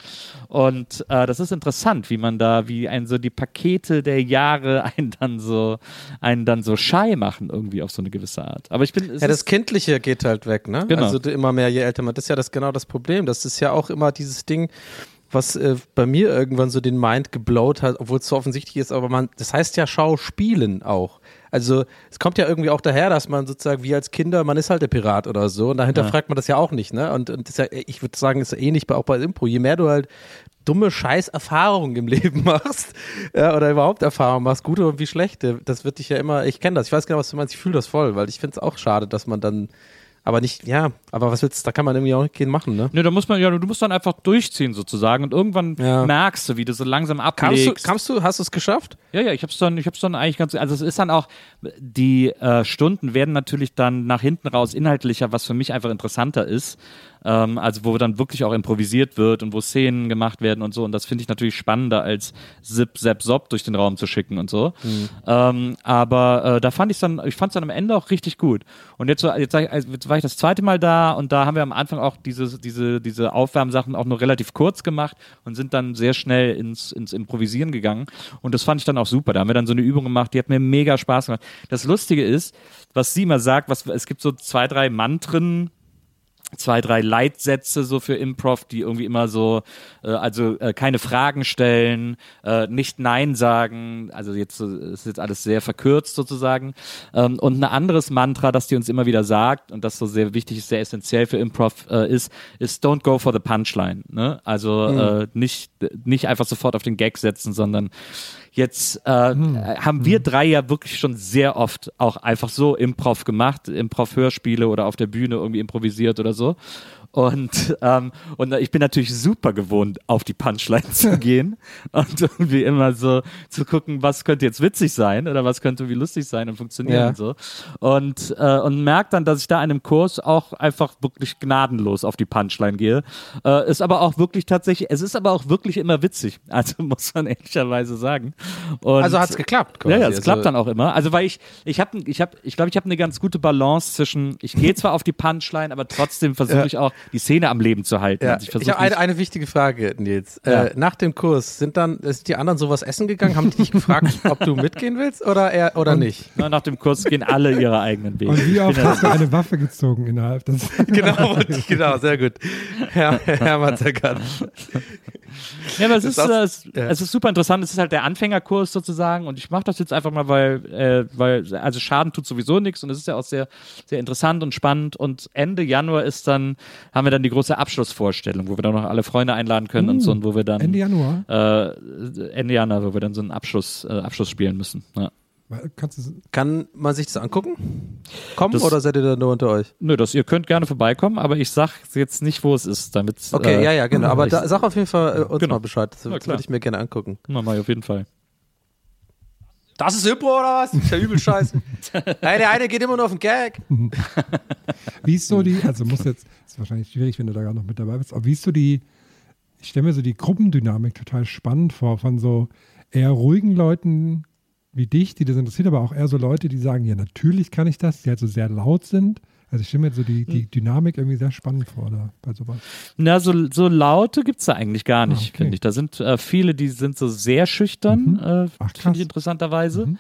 Und äh, das ist interessant, wie man da, wie ein so die Pakete der Jahre einen dann so, einen dann so schei machen, irgendwie auf so eine gewisse Art. Aber ich bin, Ja, das Kindliche geht halt weg, ne? Genau. Also immer mehr, je älter man, das ist ja das genau das Problem. Das ist ja auch immer dieses Ding, was äh, bei mir irgendwann so den Mind geblowt hat, obwohl es so offensichtlich ist, aber man, das heißt ja Schauspielen auch. Also es kommt ja irgendwie auch daher, dass man sozusagen wie als Kinder, man ist halt der Pirat oder so und dahinter Ja. fragt man das ja auch nicht, ne? Und, und ja, ich würde sagen, ist ja ähnlich bei, auch bei Impro. Je mehr du halt dumme Scheiß-Erfahrungen im Leben machst ja, oder überhaupt Erfahrungen machst, gute und wie schlechte, das wird dich ja immer, ich kenne das, ich weiß genau, was du meinst, ich fühle das voll, weil ich finde es auch schade, dass man dann, aber nicht, ja, aber was willst du, da kann man irgendwie auch nicht gehen machen, ne? Nö, da muss man, ja, du musst dann einfach durchziehen sozusagen und irgendwann Ja. merkst du, wie du so langsam Kamst ablegst. du, kamst du, hast du es geschafft? Ja, ja, ich hab's dann, ich hab's dann eigentlich ganz, also es ist dann auch, die äh, Stunden werden natürlich dann nach hinten raus inhaltlicher, was für mich einfach interessanter ist. Ähm, also wo dann wirklich auch improvisiert wird und wo Szenen gemacht werden und so. Und das finde ich natürlich spannender als Zip, Zap, Zop durch den Raum zu schicken und so. Ähm, aber äh, da fand ich dann, ich fand es dann am Ende auch richtig gut. Und jetzt, so, jetzt, also jetzt war ich das zweite Mal da und da haben wir am Anfang auch diese, diese, diese Aufwärmsachen auch nur relativ kurz gemacht und sind dann sehr schnell ins, ins Improvisieren gegangen. Und das fand ich dann auch super. Da haben wir dann so eine Übung gemacht, die hat mir mega Spaß gemacht. Das Lustige ist, was sie immer sagt, was, es gibt so zwei, drei Mantren, zwei, drei Leitsätze so für Improv, die irgendwie immer so, äh, also äh, keine Fragen stellen, äh, nicht Nein sagen, also jetzt so, ist jetzt alles sehr verkürzt sozusagen. Ähm, und ein anderes Mantra, das die uns immer wieder sagt und das so sehr wichtig ist, sehr essentiell für Improv äh, ist, ist don't go for the punchline. Ne? Also äh, nicht, nicht einfach sofort auf den Gag setzen, sondern Jetzt äh, haben wir drei ja wirklich schon sehr oft auch einfach so Improv gemacht, Improv-Hörspiele oder auf der Bühne irgendwie improvisiert oder so. Und, ähm, und ich bin natürlich super gewohnt, auf die Punchline zu gehen und irgendwie immer so zu gucken, was könnte jetzt witzig sein oder was könnte wie lustig sein und funktionieren Ja. und so. Und, äh, und merkt dann, dass ich da in einem Kurs auch einfach wirklich gnadenlos auf die Punchline gehe. Äh, ist aber auch wirklich tatsächlich, es ist aber auch wirklich immer witzig. Also muss man ehrlicherweise sagen. Und, Also hat's geklappt, Ja, ja, quasi. es klappt Also- dann auch immer. Also weil ich, ich habe, ich habe, ich glaube, ich habe eine ganz gute Balance zwischen, ich gehe zwar auf die Punchline, aber trotzdem versuche Ja. ich auch die Szene am Leben zu halten. Ja, Also ich habe eine, eine wichtige Frage, Nils. Ja. Äh, nach dem Kurs, sind dann ist die anderen sowas essen gegangen? Haben die dich gefragt, ob du mitgehen willst oder, er, oder nicht? Na, nach dem Kurs gehen alle ihre eigenen Wege. Und wie Ich oft hast du eine Waffe gezogen innerhalb des genau, genau, sehr gut. Herr, Hermann Zeckert. Ja, aber es ist, ist auch- äh, es, ja. es ist super interessant. Es ist halt der Anfängerkurs sozusagen und ich mache das jetzt einfach mal, weil, äh, weil also Schaden tut sowieso nichts und es ist ja auch sehr, sehr interessant und spannend. Und Ende Januar ist dann haben wir dann die große Abschlussvorstellung, wo wir dann noch alle Freunde einladen können und so und wo wir dann Ende Januar? äh, Ende Januar, wo wir dann so einen Abschluss, äh, Abschluss spielen müssen. Ja. Kannst du, Kann man sich das angucken? Kommen Das- oder seid ihr da nur unter euch? Nö, das, ihr könnt gerne vorbeikommen, aber ich sag jetzt nicht, wo es ist, damit. Okay, äh, ja, ja, genau. Aber ich- da, sag auf jeden Fall äh, uns Genau. mal Bescheid. Das, das würde ich mir gerne angucken. Na, mal auf jeden Fall. Das ist Hypro oder was? Ist ja übel scheiße. Nein, der eine geht immer nur auf den Gag. Wie ist so die, also muss jetzt, ist wahrscheinlich schwierig, wenn du da gerade noch mit dabei bist, aber wie ist so die, ich stelle mir so die Gruppendynamik total spannend vor, von so eher ruhigen Leuten wie dich, die das interessiert, aber auch eher so Leute, die sagen, ja, natürlich kann ich das, die halt so sehr laut sind. Also ich stelle mir so die, die Dynamik irgendwie sehr spannend vor da bei sowas. Na, so, so Laute gibt es da eigentlich gar nicht, Ah, okay. finde ich. Da sind äh, viele, die sind so sehr schüchtern, äh, finde ich interessanterweise.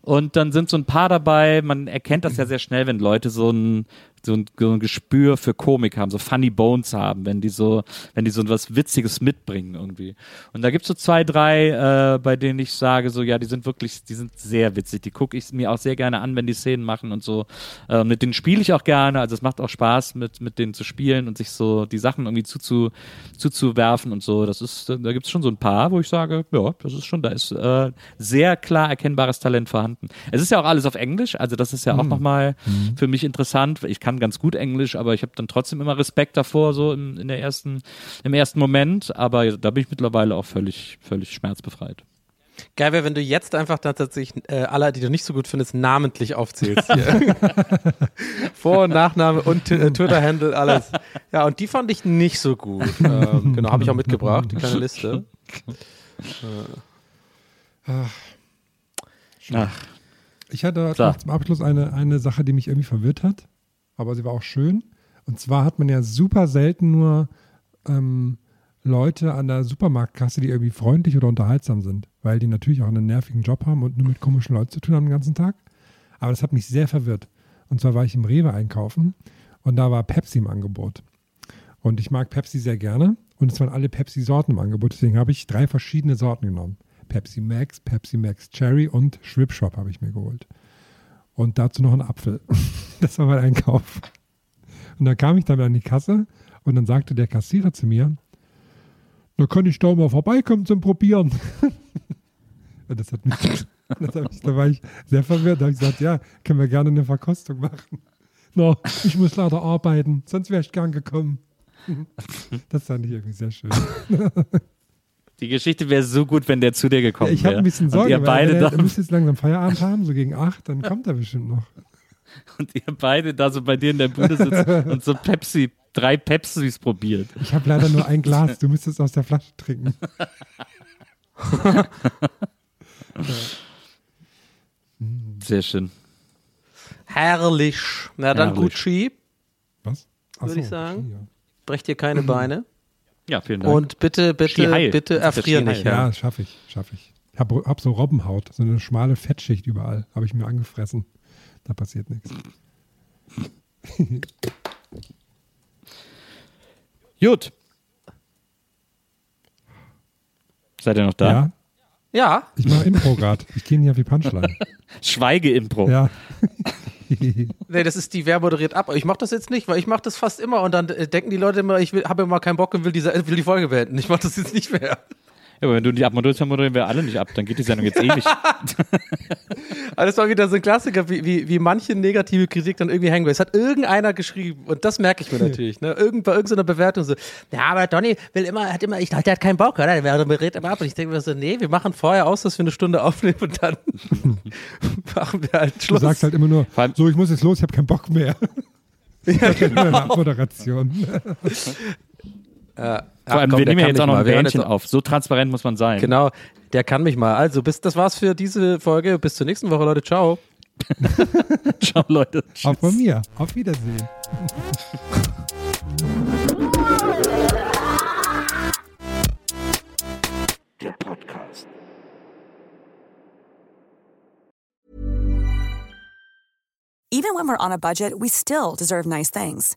Und dann sind so ein paar dabei, man erkennt das ja sehr schnell, wenn Leute so ein, so ein, so ein Gespür für Komik haben, so Funny Bones haben, wenn die so, wenn die so was Witziges mitbringen irgendwie. Und da gibt's so zwei, drei, äh, bei denen ich sage, so, ja, die sind wirklich, die sind sehr witzig. Die gucke ich mir auch sehr gerne an, wenn die Szenen machen und so. Äh, mit denen spiele ich auch gerne, also es macht auch Spaß, mit, mit denen zu spielen und sich so die Sachen irgendwie zuzu, zuzuwerfen und so. Das ist, da gibt's schon so ein paar, wo ich sage, ja, das ist schon, da ist äh, sehr klar erkennbares Talent vorhanden. Es ist ja auch alles auf Englisch, also das ist ja auch Mhm. nochmal Mhm. für mich interessant. Ich kann ganz gut Englisch, aber ich habe dann trotzdem immer Respekt davor, so in, in der ersten, im ersten Moment. Aber da bin ich mittlerweile auch völlig, völlig schmerzbefreit. Geil wäre, wenn du jetzt einfach dann tatsächlich äh, alle, die du nicht so gut findest, namentlich aufzählst. Hier. Vor- und Nachname und T- äh, Twitter-Handle, alles. Ja, und die fand ich nicht so gut. Ähm, genau, habe ich auch mitgebracht, die kleine Liste. Äh, Ach. Ich hatte So. zum Abschluss eine, eine Sache, die mich irgendwie verwirrt hat, aber sie war auch schön. Und zwar hat man ja super selten nur ähm, Leute an der Supermarktkasse, die irgendwie freundlich oder unterhaltsam sind, weil die natürlich auch einen nervigen Job haben und nur mit komischen Leuten zu tun haben den ganzen Tag. Aber das hat mich sehr verwirrt. Und zwar war ich im Rewe einkaufen und da war Pepsi im Angebot. Und ich mag Pepsi sehr gerne und es waren alle Pepsi-Sorten im Angebot. Deswegen habe ich drei verschiedene Sorten genommen. Pepsi Max, Pepsi Max Cherry und Schwip Shop habe ich mir geholt. Und dazu noch einen Apfel. Das war mein Einkauf. Und dann kam ich dann an die Kasse und dann sagte der Kassierer zu mir, da kann ich da mal vorbeikommen zum Probieren. Das hat mich, das hat mich, da war ich sehr verwirrt. Da habe ich gesagt, ja, können wir gerne eine Verkostung machen. No, ich muss leider arbeiten, sonst wäre ich gern gekommen. Das fand ich irgendwie sehr schön. Die Geschichte wäre so gut, wenn der zu dir gekommen wäre. Ich habe ein bisschen Sorge, ihr weil beide wenn er, da, er müsste jetzt langsam Feierabend haben, so gegen acht, dann kommt er bestimmt noch. und ihr beide da so bei dir in der Bude sitzt und so Pepsi, drei Pepsis probiert. Ich habe leider nur ein Glas, du müsstest aus der Flasche trinken. Sehr schön. herrlich. Na dann Herrlich. gut Ski, Was? Würde ich sagen. Ja. Brecht dir keine Beine. Ja, vielen Dank. Und bitte, bitte, Skiheil. bitte erfrier nicht. Ja, Ja. schaffe ich, schaffe ich. Ich habe hab so Robbenhaut, so eine schmale Fettschicht überall. Habe ich mir angefressen. Da passiert nichts. Gut. Seid ihr noch da? Ja, ja, ich mache Impro gerade. Ich gehe nicht auf die Punchline. Schweige-Impro. Ja. nee, das ist die, wer moderiert ab. Ich mache das jetzt nicht, weil ich mache das fast immer und dann äh, denken die Leute immer, ich habe immer keinen Bock und will, diese, will die Folge beenden. Ich mache das jetzt nicht mehr. Ja, aber wenn du nicht abmoderierst, dann moderieren wir alle nicht ab. Dann geht die Sendung jetzt eh nicht. Aber das war wieder so ein Klassiker, wie, wie, wie manche negative Kritik dann irgendwie hängen will. Es hat irgendeiner geschrieben und das merke ich mir natürlich. Ne? Irgend, bei irgendeiner Bewertung so, ja, aber Donny will immer, hat immer, ich dachte, der hat keinen Bock, oder? Der berät immer ab. Und ich denke mir so, nee, wir machen vorher aus, dass wir eine Stunde aufnehmen und dann machen wir halt Du Schluss. sagst halt immer nur, so, ich muss jetzt los, ich habe keinen Bock mehr. ja, genau. Moderation. Äh, Vor allem, komm, wir der nehmen ja jetzt auch noch mal. ein Wir hören Bähnchen auf. So transparent muss man sein. Genau, der kann mich mal. Also, bis, das war's für diese Folge. Bis zur nächsten Woche, Leute. Ciao. Ciao, Leute. Auch von mir. Auf Wiedersehen. Der Podcast. Even when we're on a budget, we still deserve nice things.